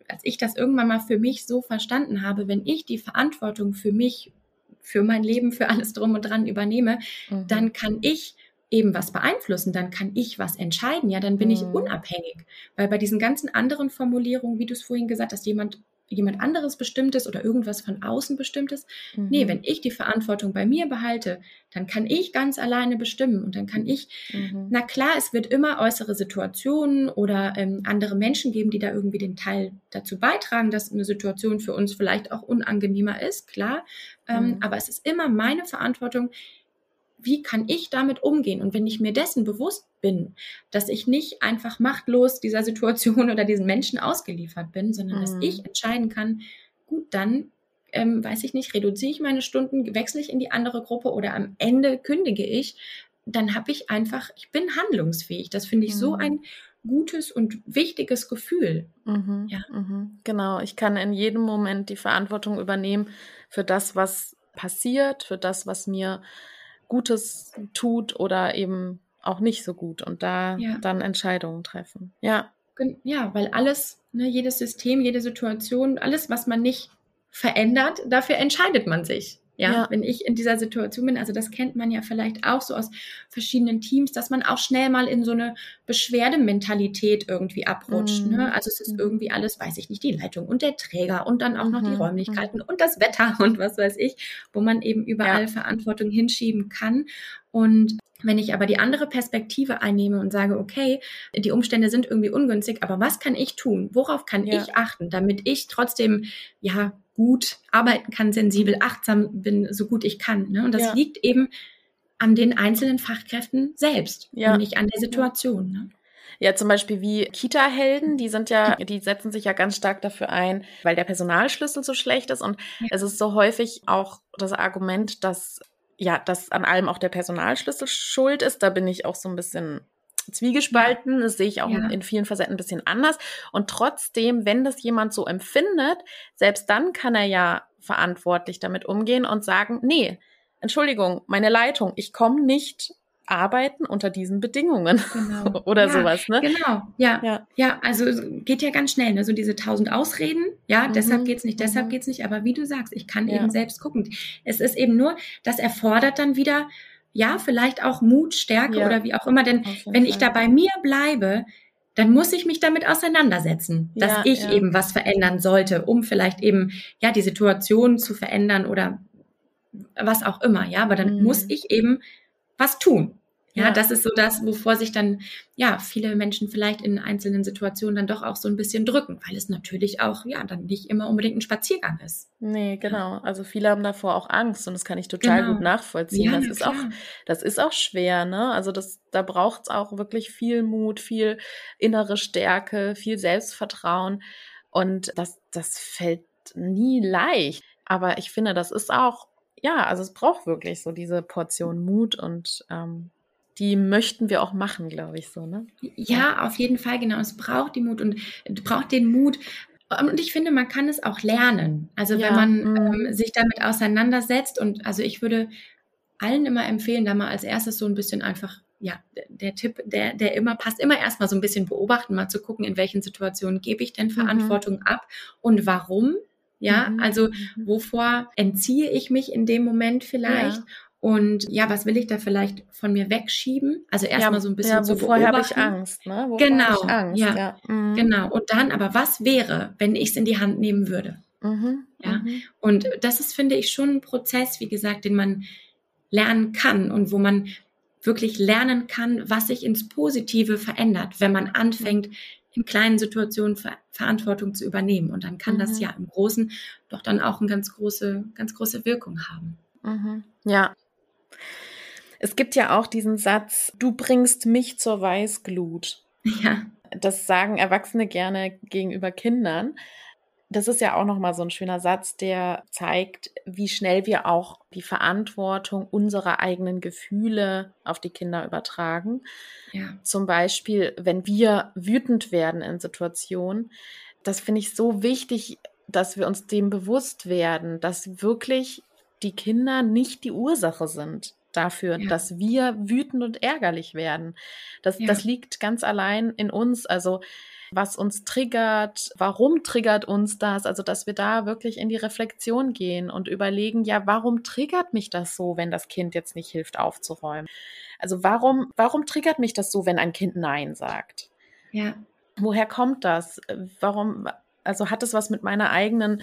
als ich das irgendwann mal für mich so verstanden habe, wenn ich die Verantwortung für mich, für mein Leben, für alles drum und dran übernehme, Mhm. dann kann ich eben was beeinflussen, dann kann ich was entscheiden, ja, dann bin ich Mhm. unabhängig. Weil bei diesen ganzen anderen Formulierungen, wie du es vorhin gesagt hast, jemand jemand anderes bestimmtes oder irgendwas von außen bestimmtes. Nee, Mhm. wenn ich die Verantwortung bei mir behalte, dann kann ich ganz alleine bestimmen und dann kann ich Mhm. na klar, es wird immer äußere Situationen oder ähm, andere Menschen geben, die da irgendwie den Teil dazu beitragen, dass eine Situation für uns vielleicht auch unangenehmer ist, klar. Ähm, Mhm. Aber es ist immer meine Verantwortung, wie kann ich damit umgehen? Und wenn ich mir dessen bewusst bin, dass ich nicht einfach machtlos dieser *laughs* Situation oder diesen Menschen ausgeliefert bin, sondern dass Mhm. ich entscheiden kann, gut, dann ähm, weiß ich nicht, reduziere ich meine Stunden, wechsle ich in die andere Gruppe oder am Ende kündige ich, dann habe ich einfach, ich bin handlungsfähig. Das finde ich so Mhm. ein gutes und wichtiges Gefühl. Mhm, Ja. mhm. Genau, ich kann in jedem Moment die Verantwortung übernehmen für das, was passiert, für das, was mir Gutes tut oder eben auch nicht so gut und da Ja. dann Entscheidungen treffen. Ja, Ja, weil alles, ne, jedes System, jede Situation, alles, was man nicht verändert, dafür entscheidet man sich. Ja, Ja. wenn ich in dieser Situation bin, also das kennt man ja vielleicht auch so aus verschiedenen Teams, dass man auch schnell mal in so eine Beschwerdementalität irgendwie abrutscht. Mhm. Ne? Also es ist Mhm. irgendwie alles, weiß ich nicht, die Leitung und der Träger und dann auch noch die Mhm. Räumlichkeiten und das Wetter *laughs* und was weiß ich, wo man eben überall Ja. Verantwortung hinschieben kann. Und wenn ich aber die andere Perspektive einnehme und sage, okay, die Umstände sind irgendwie ungünstig, aber was kann ich tun? Worauf kann Ja. ich achten, damit ich trotzdem ja gut arbeiten kann, sensibel, achtsam bin, so gut ich kann. Ne? Und das Ja. liegt eben an den einzelnen Fachkräften selbst Ja. und nicht an der Situation. Ne? Ja, zum Beispiel wie Kita-Helden, die sind ja, die setzen sich ja ganz stark dafür ein, weil der Personalschlüssel so schlecht ist. Und Ja. es ist so häufig auch das Argument, dass ja, dass an allem auch der Personalschlüssel schuld ist. Da bin ich auch so ein bisschen zwiegespalten. Das sehe ich auch Ja. in vielen Facetten ein bisschen anders. Und trotzdem, wenn das jemand so empfindet, selbst dann kann er ja verantwortlich damit umgehen und sagen, nee, Entschuldigung, meine Leitung, ich komme nicht arbeiten unter diesen Bedingungen *laughs* Genau. oder ja, sowas, ne? Genau, ja. Ja. Ja, also geht ja ganz schnell, ne? so diese tausend Ausreden. Ja, Mhm, deshalb geht's nicht, deshalb mhm. geht's nicht. Aber wie du sagst, ich kann Ja. eben selbst gucken. Es ist eben nur, das erfordert dann wieder, ja, vielleicht auch Mut, Stärke Ja. oder wie auch immer. Denn wenn ich da bei mir bleibe, dann muss ich mich damit auseinandersetzen, dass Ja, ich ja. eben was verändern sollte, um vielleicht eben ja die Situation zu verändern oder was auch immer. Ja, aber dann Mhm. muss ich eben was tun. Ja, Ja. das ist so das, wovor sich dann ja viele Menschen vielleicht in einzelnen Situationen dann doch auch so ein bisschen drücken, weil es natürlich auch ja dann nicht immer unbedingt ein Spaziergang ist. Nee, genau. Also viele haben davor auch Angst und das kann ich total Genau. gut nachvollziehen. Ja, das ist auch, klar. das ist auch schwer, ne? Also das, da braucht es auch wirklich viel Mut, viel innere Stärke, viel Selbstvertrauen. Und das, das fällt nie leicht. Aber ich finde, das ist auch, ja, also es braucht wirklich so diese Portion Mut und ähm, die möchten wir auch machen, glaube ich, so, ne? Ja, auf jeden Fall, genau. Es braucht die Mut und braucht den Mut. Und ich finde, man kann es auch lernen. Also Ja, wenn man mm. ähm, sich damit auseinandersetzt und also ich würde allen immer empfehlen, da mal als erstes so ein bisschen einfach, ja, der, Tipp, der, der immer passt, immer erstmal so ein bisschen beobachten, mal zu gucken, in welchen Situationen gebe ich denn Verantwortung ab und warum. Ja, Mhm, also mhm. wovor entziehe ich mich in dem Moment vielleicht? Ja. Und ja, was will ich da vielleicht von mir wegschieben? Also erstmal so ein bisschen ja, zu wovor habe ich. Angst, ne? Wovor Genau, ich Angst, ja. ja. Mhm. Genau. Und dann aber, was wäre, wenn ich es in die Hand nehmen würde? Mhm. Ja. Mhm. Und das ist, finde ich, schon ein Prozess, wie gesagt, den man lernen kann und wo man wirklich lernen kann, was sich ins Positive verändert, wenn man anfängt, in kleinen Situationen Ver Verantwortung zu übernehmen. Und dann kann mhm. das ja im Großen doch dann auch eine ganz große, ganz große Wirkung haben. Mhm. Ja. Es gibt ja auch diesen Satz, du bringst mich zur Weißglut. Ja. Das sagen Erwachsene gerne gegenüber Kindern. Das ist ja auch nochmal so ein schöner Satz, der zeigt, wie schnell wir auch die Verantwortung unserer eigenen Gefühle auf die Kinder übertragen. Ja. Zum Beispiel, wenn wir wütend werden in Situationen, das finde ich so wichtig, dass wir uns dem bewusst werden, dass wirklich die Kinder nicht die Ursache sind dafür, ja. dass wir wütend und ärgerlich werden. Das, ja. das liegt ganz allein in uns. Also was uns triggert, warum triggert uns das, also dass wir da wirklich in die Reflexion gehen und überlegen, ja, warum triggert mich das so, wenn das Kind jetzt nicht hilft aufzuräumen? Also warum, warum triggert mich das so, wenn ein Kind Nein sagt? Ja. Woher kommt das? Warum, also hat es was mit meiner eigenen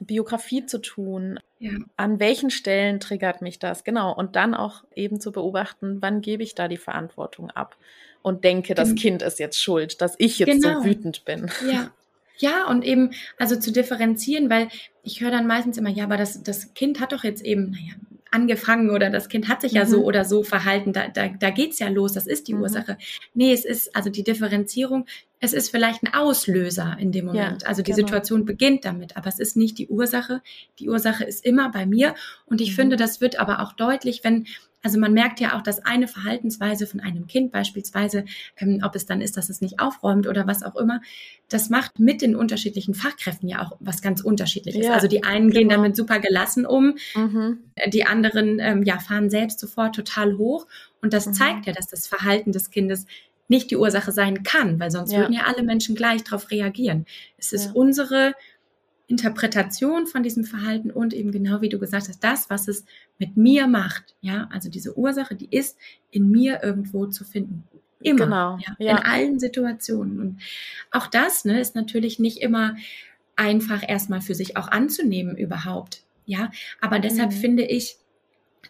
Biografie zu tun? Ja. An welchen Stellen triggert mich das? Genau. Und dann auch eben zu beobachten, wann gebe ich da die Verantwortung ab? und denke, das Kind ist jetzt schuld, dass ich jetzt genau. so wütend bin. Ja. Ja, und eben, also zu differenzieren, weil ich höre dann meistens immer, ja, aber das, das Kind hat doch jetzt eben, naja, angefangen oder das Kind hat sich mhm. ja so mhm. oder so verhalten, da, da, da geht's ja los, das ist die mhm. Ursache. Nee, es ist also die Differenzierung, es ist vielleicht ein Auslöser in dem Moment. Ja, also die genau. Situation beginnt damit, aber es ist nicht die Ursache. Die Ursache ist immer bei mir und ich mhm. finde, das wird aber auch deutlich, wenn also man merkt ja auch, dass eine Verhaltensweise von einem Kind beispielsweise, ähm, ob es dann ist, dass es nicht aufräumt oder was auch immer, das macht mit den unterschiedlichen Fachkräften ja auch was ganz unterschiedliches. Ja, also die einen genau. gehen damit super gelassen um, mhm. die anderen ähm, ja fahren selbst sofort total hoch und das mhm. zeigt ja, dass das Verhalten des Kindes nicht die Ursache sein kann, weil sonst ja. würden ja alle Menschen gleich darauf reagieren. Es ist ja. unsere Interpretation von diesem Verhalten und eben genau wie du gesagt hast, das, was es mit mir macht. Ja, also diese Ursache, die ist in mir irgendwo zu finden. Immer. Genau. Ja, ja. In allen Situationen. Und auch das ne, ist natürlich nicht immer einfach erstmal für sich auch anzunehmen überhaupt. Ja, aber deshalb mhm. finde ich,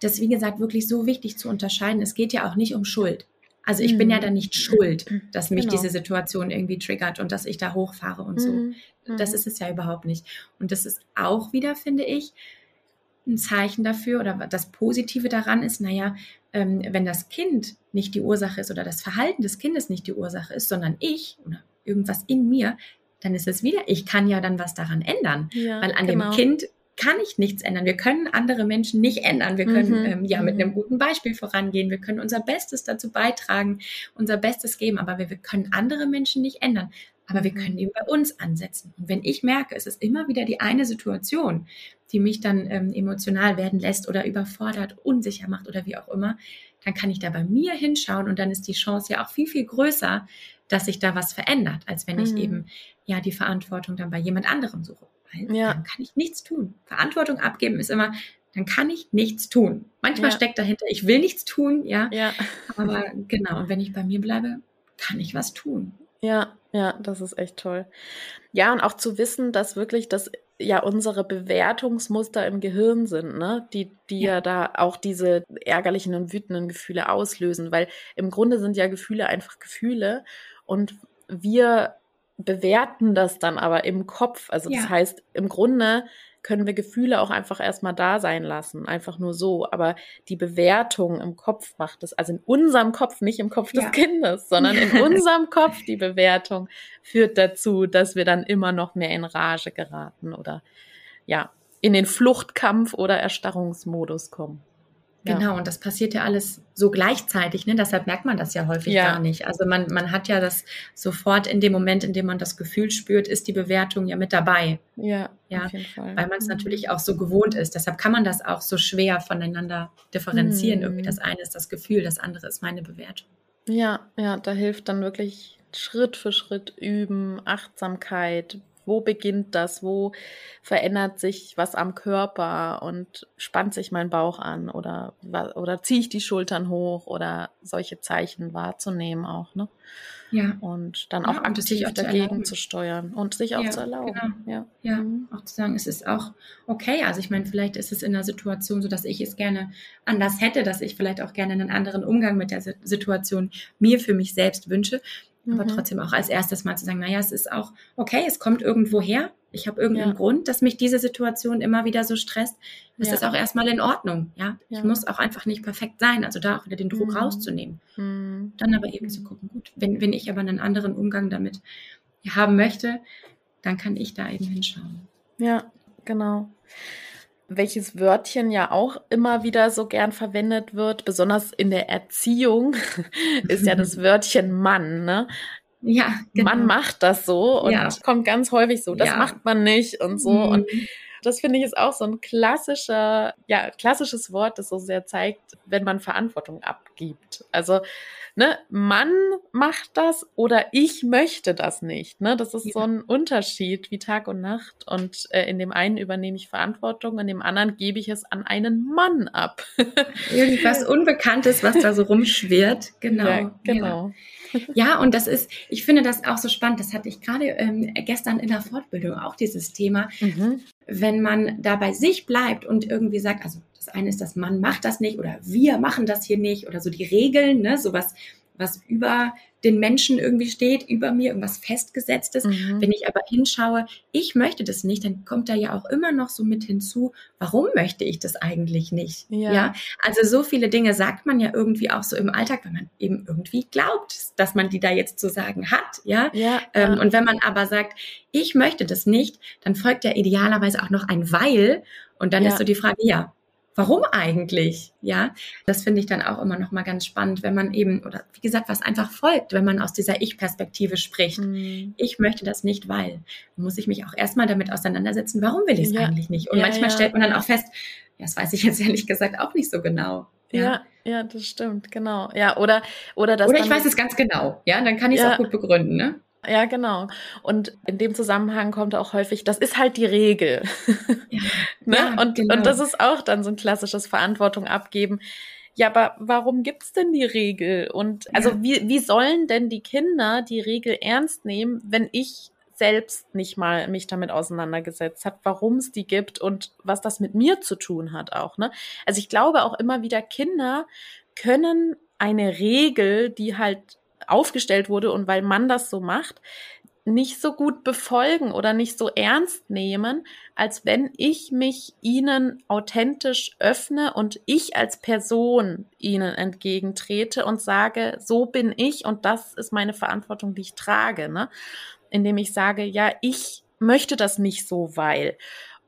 das wie gesagt wirklich so wichtig zu unterscheiden. Es geht ja auch nicht um Schuld. Also ich mhm. bin ja mhm. dann nicht schuld, dass mich genau. diese Situation irgendwie triggert und dass ich da hochfahre und so. Mhm. Das mhm. ist es ja überhaupt nicht. Und das ist auch wieder, finde ich, ein Zeichen dafür oder das Positive daran ist, naja, ähm, wenn das Kind nicht die Ursache ist oder das Verhalten des Kindes nicht die Ursache ist, sondern ich oder irgendwas in mir, dann ist es wieder, ich kann ja dann was daran ändern. Ja, weil an genau. dem Kind kann ich nichts ändern. Wir können andere Menschen nicht ändern. Wir können mhm. ähm, ja mit einem mhm. guten Beispiel vorangehen. Wir können unser Bestes dazu beitragen, unser Bestes geben, aber wir, wir können andere Menschen nicht ändern. Aber wir mhm. können eben bei uns ansetzen. Und wenn ich merke, es ist immer wieder die eine Situation, die mich dann ähm, emotional werden lässt oder überfordert, unsicher macht oder wie auch immer, dann kann ich da bei mir hinschauen und dann ist die Chance ja auch viel, viel größer, dass sich da was verändert, als wenn ich mhm. eben ja die Verantwortung dann bei jemand anderem suche weil ja. dann kann ich nichts tun. Verantwortung abgeben ist immer, dann kann ich nichts tun. Manchmal ja. steckt dahinter, ich will nichts tun, ja. ja. Aber genau, und wenn ich bei mir bleibe, kann ich was tun. Ja, ja, das ist echt toll. Ja, und auch zu wissen, dass wirklich das ja unsere Bewertungsmuster im Gehirn sind, ne? Die, die ja. ja da auch diese ärgerlichen und wütenden Gefühle auslösen, weil im Grunde sind ja Gefühle einfach Gefühle und wir bewerten das dann aber im Kopf. Also das heißt, im Grunde können wir Gefühle auch einfach erstmal da sein lassen, einfach nur so. Aber die Bewertung im Kopf macht es, also in unserem Kopf, nicht im Kopf des ja. Kindes, sondern in *laughs* unserem Kopf die Bewertung führt dazu, dass wir dann immer noch mehr in Rage geraten oder ja, in den Fluchtkampf oder Erstarrungsmodus kommen. Genau, und das passiert ja alles so gleichzeitig, ne? Deshalb merkt man das ja häufig ja. gar nicht. Also man, man hat ja das sofort in dem Moment, in dem man das Gefühl spürt, ist die Bewertung ja mit dabei. Ja, ja auf jeden Fall. Weil man es mhm. natürlich auch so gewohnt ist. Deshalb kann man das auch so schwer voneinander differenzieren. Mhm. Irgendwie das eine ist das Gefühl, das andere ist meine Bewertung. Ja, ja, da hilft dann wirklich Schritt für Schritt üben, Achtsamkeit, Wo beginnt das? Wo verändert sich was am Körper und spannt sich mein Bauch an oder, oder ziehe ich die Schultern hoch oder solche Zeichen wahrzunehmen auch, ne? Ja. Und dann auch ja, aktiv auch dagegen zu, zu, steuern und sich auch ja, zu erlauben. Genau. Ja. ja, mhm. auch zu sagen, es ist auch okay. Also ich meine, vielleicht ist es in der Situation so, dass ich es gerne anders hätte, dass ich vielleicht auch gerne einen anderen Umgang mit der Situation mir für mich selbst wünsche. Aber mhm. trotzdem auch als erstes mal zu sagen, naja, es ist auch okay, es kommt irgendwo her. Ich habe irgendeinen ja. Grund, dass mich diese Situation immer wieder so stresst. Das ja. ist auch erstmal in Ordnung. Ja? ja? ich muss auch einfach nicht perfekt sein. Also da auch wieder den Druck mhm. rauszunehmen. Mhm. Dann aber eben zu gucken, gut, wenn, wenn ich aber einen anderen Umgang damit haben möchte, dann kann ich da eben hinschauen. Ja, genau welches Wörtchen ja auch immer wieder so gern verwendet wird, besonders in der Erziehung, *laughs* ist ja das *laughs* Wörtchen Mann. Ne? Ja, genau. Man macht das so und ja. kommt ganz häufig so, das ja. macht man nicht und so. Mhm. Und das finde ich ist auch so ein klassischer, ja, klassisches Wort, das so sehr zeigt, wenn man Verantwortung abgibt. Also ne, Mann macht das oder ich möchte das nicht. Ne? Das ist ja. so ein Unterschied wie Tag und Nacht. Und äh, in dem einen übernehme ich Verantwortung, in dem anderen gebe ich es an einen Mann ab. *laughs* Irgendwas Unbekanntes, was da so rumschwirrt. Genau. Ja, genau. Ja. Ja, und das ist, ich finde das auch so spannend. Das hatte ich gerade ähm, gestern in der Fortbildung auch dieses Thema. Mhm. Wenn man da bei sich bleibt und irgendwie sagt, also das eine ist, dass man macht das nicht oder wir machen das hier nicht oder so die Regeln, ne, sowas, was über den Menschen irgendwie steht, über mir irgendwas festgesetztes. Mhm. Wenn ich aber hinschaue, ich möchte das nicht, dann kommt da ja auch immer noch so mit hinzu, warum möchte ich das eigentlich nicht? Ja. ja? Also so viele Dinge sagt man ja irgendwie auch so im Alltag, weil man eben irgendwie glaubt, dass man die da jetzt zu sagen hat. Ja. ja ähm, und wenn man aber sagt, ich möchte das nicht, dann folgt ja idealerweise auch noch ein Weil. Und dann ja. ist so die Frage, ja, warum eigentlich? Ja, das finde ich dann auch immer noch mal ganz spannend, wenn man eben oder wie gesagt, was einfach folgt, wenn man aus dieser Ich-Perspektive spricht. Mhm. Ich möchte das nicht, weil muss ich mich auch erstmal damit auseinandersetzen, warum will ich es ja. eigentlich nicht? Und ja, manchmal ja. stellt man dann auch fest, ja, das weiß ich jetzt *laughs* ehrlich gesagt auch nicht so genau. Ja, ja, das stimmt, genau. Ja, oder oder das Oder ich weiß es ganz genau. Ja, dann kann ich es auch gut begründen, ne? Ja, genau. Und in dem Zusammenhang kommt auch häufig, das ist halt die Regel. Ja, *laughs* ne? ja, und, genau. und das ist auch dann so ein klassisches Verantwortung abgeben. Ja, aber warum gibt's denn die Regel? Und also ja. wie, wie sollen denn die Kinder die Regel ernst nehmen, wenn ich selbst nicht mal mich damit auseinandergesetzt hat, warum es die gibt und was das mit mir zu tun hat auch. Ne? Also ich glaube auch immer wieder, Kinder können eine Regel, die halt aufgestellt wurde und weil man das so macht, nicht so gut befolgen oder nicht so ernst nehmen, als wenn ich mich ihnen authentisch öffne und ich als Person ihnen entgegentrete und sage, so bin ich und das ist meine Verantwortung, die ich trage, ne? Indem ich sage, ja, ich möchte das nicht so, weil.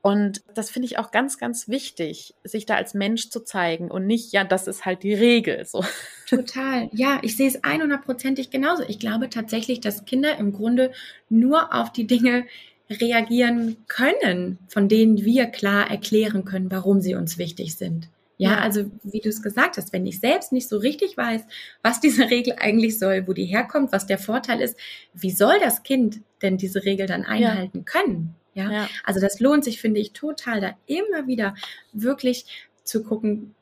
Und das finde ich auch ganz, ganz wichtig, sich da als Mensch zu zeigen und nicht, ja, das ist halt die Regel. So. Total. Ja, ich sehe es 100%ig genauso. Ich glaube tatsächlich, dass Kinder im Grunde nur auf die Dinge reagieren können, von denen wir klar erklären können, warum sie uns wichtig sind. Ja, also wie du es gesagt hast, wenn ich selbst nicht so richtig weiß, was diese Regel eigentlich soll, wo die herkommt, was der Vorteil ist, wie soll das Kind denn diese Regel dann einhalten ja. können? Ja? ja, also das lohnt sich, finde ich, total, da immer wieder wirklich zu gucken,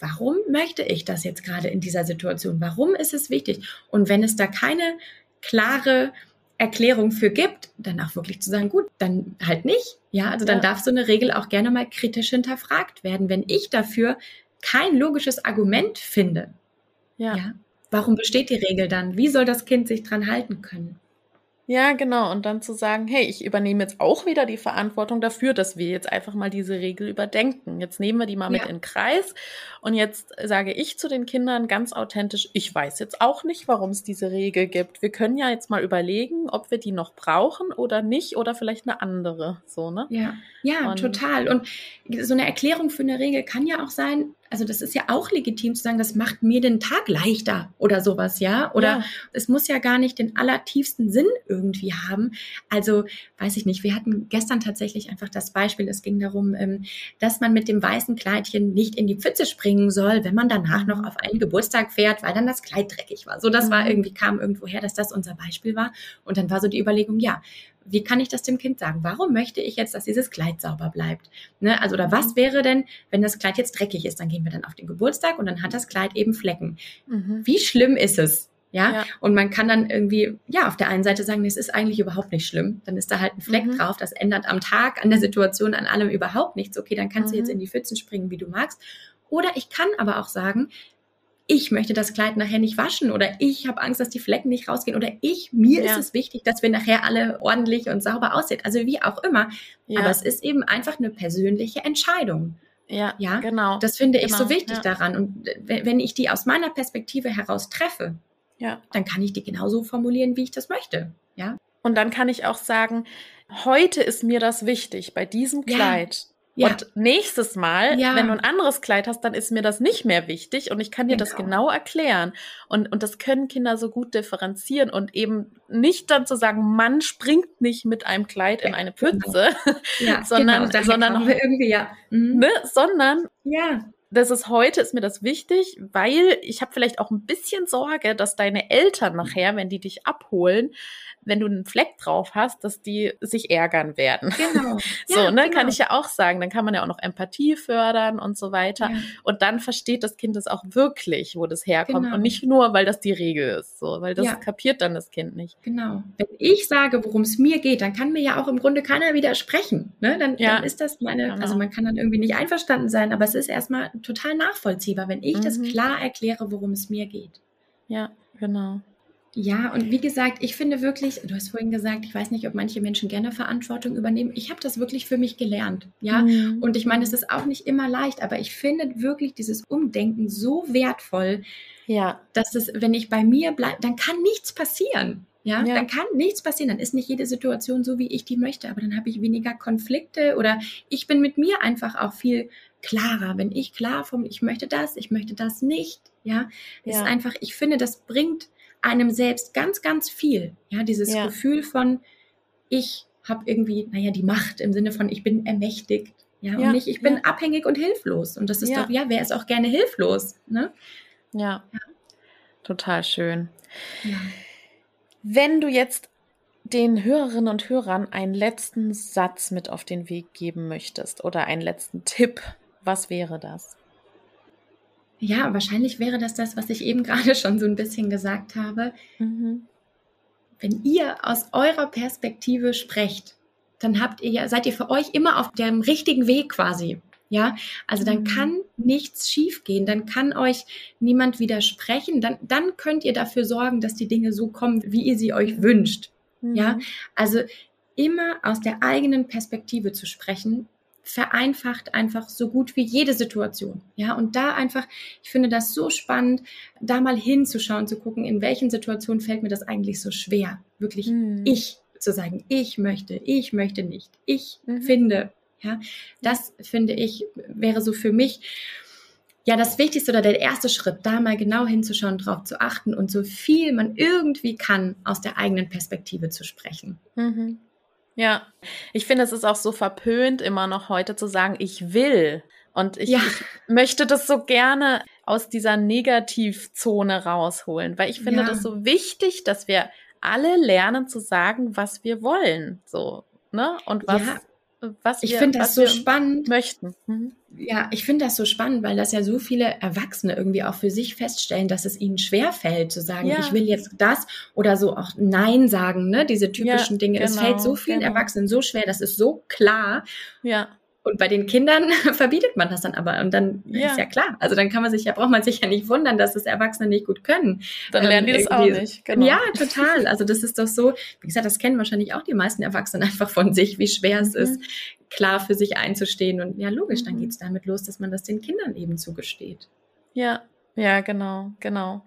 warum möchte ich das jetzt gerade in dieser Situation? Warum ist es wichtig? Und wenn es da keine klare Erklärung für gibt, dann auch wirklich zu sagen, gut, dann halt nicht. Ja, also dann ja. darf so eine Regel auch gerne mal kritisch hinterfragt werden, wenn ich dafür kein logisches Argument finde. Ja. ja. Warum besteht die Regel dann? Wie soll das Kind sich dran halten können? Ja, genau. Und dann zu sagen, hey, ich übernehme jetzt auch wieder die Verantwortung dafür, dass wir jetzt einfach mal diese Regel überdenken. Jetzt nehmen wir die mal ja. mit in den Kreis. Und jetzt sage ich zu den Kindern ganz authentisch, ich weiß jetzt auch nicht, warum es diese Regel gibt. Wir können ja jetzt mal überlegen, ob wir die noch brauchen oder nicht oder vielleicht eine andere. So, ne? Ja, ja, und, total. Und so eine Erklärung für eine Regel kann ja auch sein, also das ist ja auch legitim zu sagen, das macht mir den Tag leichter oder sowas, ja? Oder ja. es muss ja gar nicht den allertiefsten Sinn irgendwie haben. Also weiß ich nicht. Wir hatten gestern tatsächlich einfach das Beispiel. Es ging darum, ähm, dass man mit dem weißen Kleidchen nicht in die Pfütze springen soll, wenn man danach noch auf einen Geburtstag fährt, weil dann das Kleid dreckig war. So, das war mhm. irgendwie kam irgendwo her, dass das unser Beispiel war. Und dann war so die Überlegung, ja, wie kann ich das dem Kind sagen? Warum möchte ich jetzt, dass dieses Kleid sauber bleibt? Ne? Also, oder was wäre denn, wenn das Kleid jetzt dreckig ist? Dann gehen wir dann auf den Geburtstag und dann hat das Kleid eben Flecken. Mhm. Wie schlimm ist es? Ja? ja? und man kann dann irgendwie, ja, auf der einen Seite sagen, es ist eigentlich überhaupt nicht schlimm. Dann ist da halt ein Fleck mhm. drauf, das ändert am Tag, an der Situation, an allem überhaupt nichts. Okay, dann kannst mhm. du jetzt mhm. in die Pfützen springen, wie du magst. Oder ich kann aber auch sagen, ich möchte das Kleid nachher nicht waschen oder ich habe Angst, dass die Flecken nicht rausgehen oder ich, mir ja. ist es wichtig, dass wir nachher alle ordentlich und sauber aussehen. Also wie auch immer. Ja. Aber es ist eben einfach eine persönliche Entscheidung. Ja, ja? genau. Das finde ich so genau, wichtig ja. daran. Und wenn ich die aus meiner Perspektive heraus treffe, ja. dann kann ich die genauso formulieren, wie ich das möchte. Ja. Und dann kann ich auch sagen, heute ist mir das wichtig bei diesem Kleid. Ja. Und nächstes Mal, ja. wenn du ein anderes Kleid hast, dann ist mir das nicht mehr wichtig und ich kann dir genau. das genau erklären. Und, und das können Kinder so gut differenzieren und eben nicht dann zu sagen, Mann springt nicht mit einem Kleid in eine genau. Pfütze, ja, *laughs* sondern, genau. sondern irgendwie, ja. Mhm. Ne, sondern ja das ist heute, ist mir das wichtig, weil ich habe vielleicht auch ein bisschen Sorge, dass deine Eltern nachher, wenn die dich abholen, wenn du einen Fleck drauf hast, dass die sich ärgern werden. Genau. *laughs* so, ja, ne, genau. kann ich ja auch sagen. Dann kann man ja auch noch Empathie fördern und so weiter. Ja. Und dann versteht das Kind es auch wirklich, wo das herkommt genau. und nicht nur, weil das die Regel ist, so, weil das ja. kapiert dann das Kind nicht. Genau. Wenn ich sage, worum es mir geht, dann kann mir ja auch im Grunde keiner widersprechen. Ne? Dann, dann ist das meine, genau. also man kann dann irgendwie nicht einverstanden sein, aber es ist erstmal total nachvollziehbar, wenn ich mhm. das klar erkläre, worum es mir geht. Ja, genau. Ja, und wie gesagt, ich finde wirklich, du hast vorhin gesagt, ich weiß nicht, ob manche Menschen gerne Verantwortung übernehmen. Ich habe das wirklich für mich gelernt, ja. Mhm. Und ich meine, es ist auch nicht immer leicht, aber ich finde wirklich dieses Umdenken so wertvoll, ja. dass es, wenn ich bei mir bleibe, dann kann nichts passieren. Ja? ja, dann kann nichts passieren. Dann ist nicht jede Situation so, wie ich die möchte, aber dann habe ich weniger Konflikte oder ich bin mit mir einfach auch viel klarer. Wenn ich klar vom, ich möchte das, ich möchte das nicht, ja, ja. ist einfach, ich finde, das bringt einem selbst ganz, ganz viel. Ja, dieses ja. Gefühl von, ich habe irgendwie, naja, die Macht im Sinne von, ich bin ermächtigt. Ja, ja und nicht, ich bin ja. abhängig und hilflos. Und das ist doch, ja, wer ist auch gerne hilflos? Ne? Ja. Total schön. Wenn du jetzt den Hörerinnen und Hörern einen letzten Satz mit auf den Weg geben möchtest oder einen letzten Tipp, was wäre das? Ja, wahrscheinlich wäre das das, was ich eben *laughs* gerade schon so ein bisschen gesagt habe. Mhm. Wenn ihr aus eurer Perspektive sprecht, dann habt ihr ja, seid ihr für euch immer auf dem richtigen Weg quasi. Ja, also dann mhm. kann nichts schiefgehen, dann kann euch niemand widersprechen, dann, dann könnt ihr dafür sorgen, dass die Dinge so kommen, wie ihr sie euch wünscht. Mhm. Ja, also immer aus der eigenen Perspektive zu sprechen, vereinfacht einfach so gut wie jede Situation. Ja, und da einfach, ich finde das so spannend, da mal hinzuschauen, zu gucken, in welchen Situationen fällt mir das eigentlich so schwer, wirklich mhm. ich zu sagen, ich möchte, ich möchte nicht, ich mhm. finde. Ja, das finde ich wäre so für mich ja, das Wichtigste oder der erste Schritt, da mal genau hinzuschauen, drauf zu achten und so viel man irgendwie kann, aus der eigenen Perspektive zu sprechen. Mhm. Ja, ich finde, es ist auch so verpönt, immer noch heute zu sagen, ich will. Und ich, ja. ich möchte das so gerne aus dieser Negativzone rausholen, weil ich finde ja. das so wichtig, dass wir alle lernen zu sagen, was wir wollen, so, ne? Und was, ja was ich finde das so spannend möchten. Mhm. Ja, ich finde das so spannend, weil das ja so viele Erwachsene irgendwie auch für sich feststellen, dass es ihnen schwer fällt zu sagen, ja. ich will jetzt das oder so auch Nein sagen, ne? Diese typischen ja, Dinge. Genau, es fällt so vielen genau. Erwachsenen so schwer, das ist so klar. Ja. Und bei den Kindern *laughs* verbietet man das dann aber. Und dann ja. ist ja klar. Also dann kann man sich ja, braucht man sich ja nicht wundern, dass das Erwachsene nicht gut können. Dann lernen ähm, die das auch nicht. Genau. Ja, total. Also das ist doch so, wie gesagt, das kennen wahrscheinlich auch die meisten Erwachsenen *laughs* einfach von sich, wie schwer es mhm. ist, klar für sich einzustehen. Und ja, logisch, dann mhm. geht es damit los, dass man das den Kindern eben zugesteht. Ja, ja, genau, genau.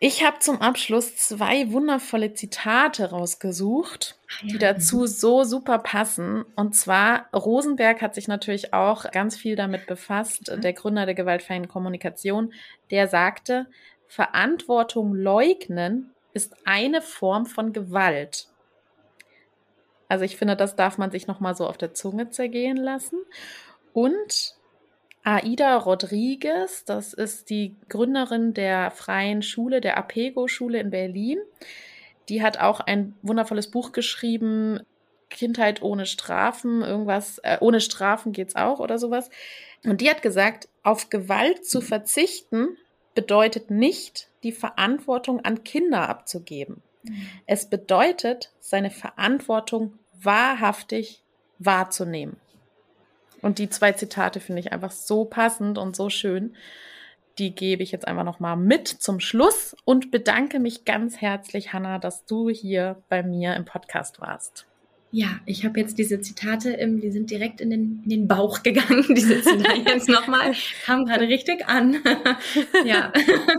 Ich habe zum Abschluss zwei wundervolle Zitate rausgesucht, ah, die dazu so super passen. Und zwar, Rosenberg hat sich natürlich auch ganz viel damit befasst, der Gründer der gewaltfreien Kommunikation, der sagte, Verantwortung leugnen ist eine Form von Gewalt. Also ich finde, das darf man sich nochmal so auf der Zunge zergehen lassen. Und Aida Rodriguez, das ist die Gründerin der freien Schule, der Apego-Schule in Berlin. Die hat auch ein wundervolles Buch geschrieben, Kindheit ohne Strafen, irgendwas, äh, ohne Strafen geht's auch oder sowas. Und die hat gesagt, auf Gewalt zu verzichten bedeutet nicht, die Verantwortung an Kinder abzugeben. Mhm. Es bedeutet, seine Verantwortung wahrhaftig wahrzunehmen. Und die zwei Zitate finde ich einfach so passend und so schön. Die gebe ich jetzt einfach nochmal mit zum Schluss und bedanke mich ganz herzlich, Hanna, dass du hier bei mir im Podcast warst. Ja, ich habe jetzt diese Zitate, ähm, die sind direkt in den, in den Bauch *laughs* gegangen, diese Zitate jetzt nochmal, kam gerade richtig an. *laughs* ja,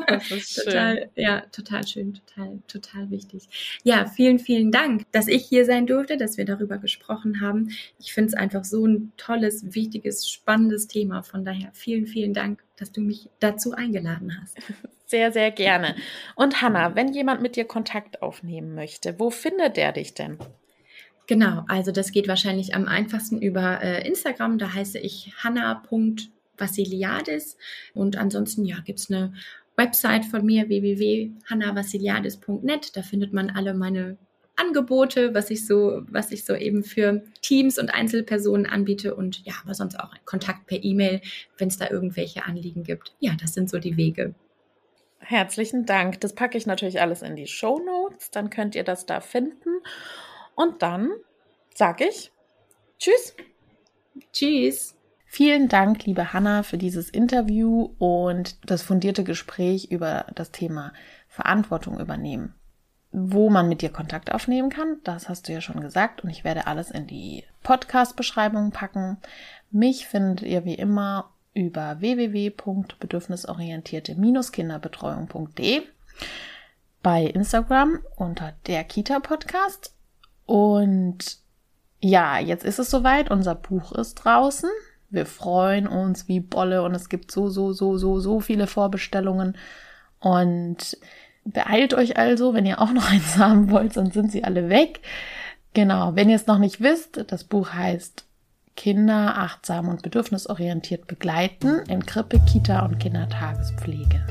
das ist total, schön. ja, total schön, total, total wichtig. Ja, vielen, vielen Dank, dass ich hier sein durfte, dass wir darüber gesprochen haben. Ich finde es einfach so ein tolles, wichtiges, spannendes Thema. Von daher vielen, vielen Dank, dass du mich dazu eingeladen hast. Sehr, sehr gerne. Und Hanna, wenn jemand mit dir Kontakt aufnehmen möchte, wo findet der dich denn? Genau, also das geht wahrscheinlich am einfachsten über äh, Instagram. Da heiße ich hanna.vassiliadis. Und ansonsten, ja, gibt es eine Website von mir, www.hannavassiliadis.net. Da findet man alle meine Angebote, was ich so, was ich so eben für Teams und Einzelpersonen anbiete und ja, aber sonst auch Kontakt per E-Mail, wenn es da irgendwelche Anliegen gibt. Ja, das sind so die Wege. Herzlichen Dank. Das packe ich natürlich alles in die Show Notes. Dann könnt ihr das da finden. Und dann sage ich Tschüss. Tschüss. Vielen Dank, liebe Hanna, für dieses Interview und das fundierte Gespräch über das Thema Verantwortung übernehmen. Wo man mit dir Kontakt aufnehmen kann, das hast du ja schon gesagt und ich werde alles in die Podcast-Beschreibung packen. Mich findet ihr wie immer über www.bedürfnisorientierte-kinderbetreuung.de bei Instagram unter der Kita Podcast und ja, jetzt ist es soweit. Unser Buch ist draußen. Wir freuen uns wie Bolle und es gibt so, so, so, so, so viele Vorbestellungen. Und beeilt euch also, wenn ihr auch noch *laughs* eins haben wollt, sonst sind sie alle weg. Genau, wenn ihr es noch nicht wisst, das Buch heißt Kinder achtsam und bedürfnisorientiert begleiten in Krippe, Kita und Kindertagespflege.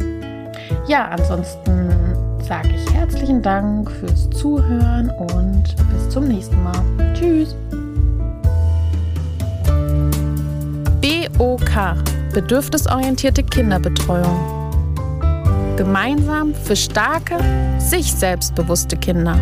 Ja, ansonsten sage ich herzlichen Dank fürs Zuhören und bis zum nächsten Mal. Tschüss. BOK Bedürfnisorientierte Kinderbetreuung. Gemeinsam für starke, sich selbstbewusste Kinder.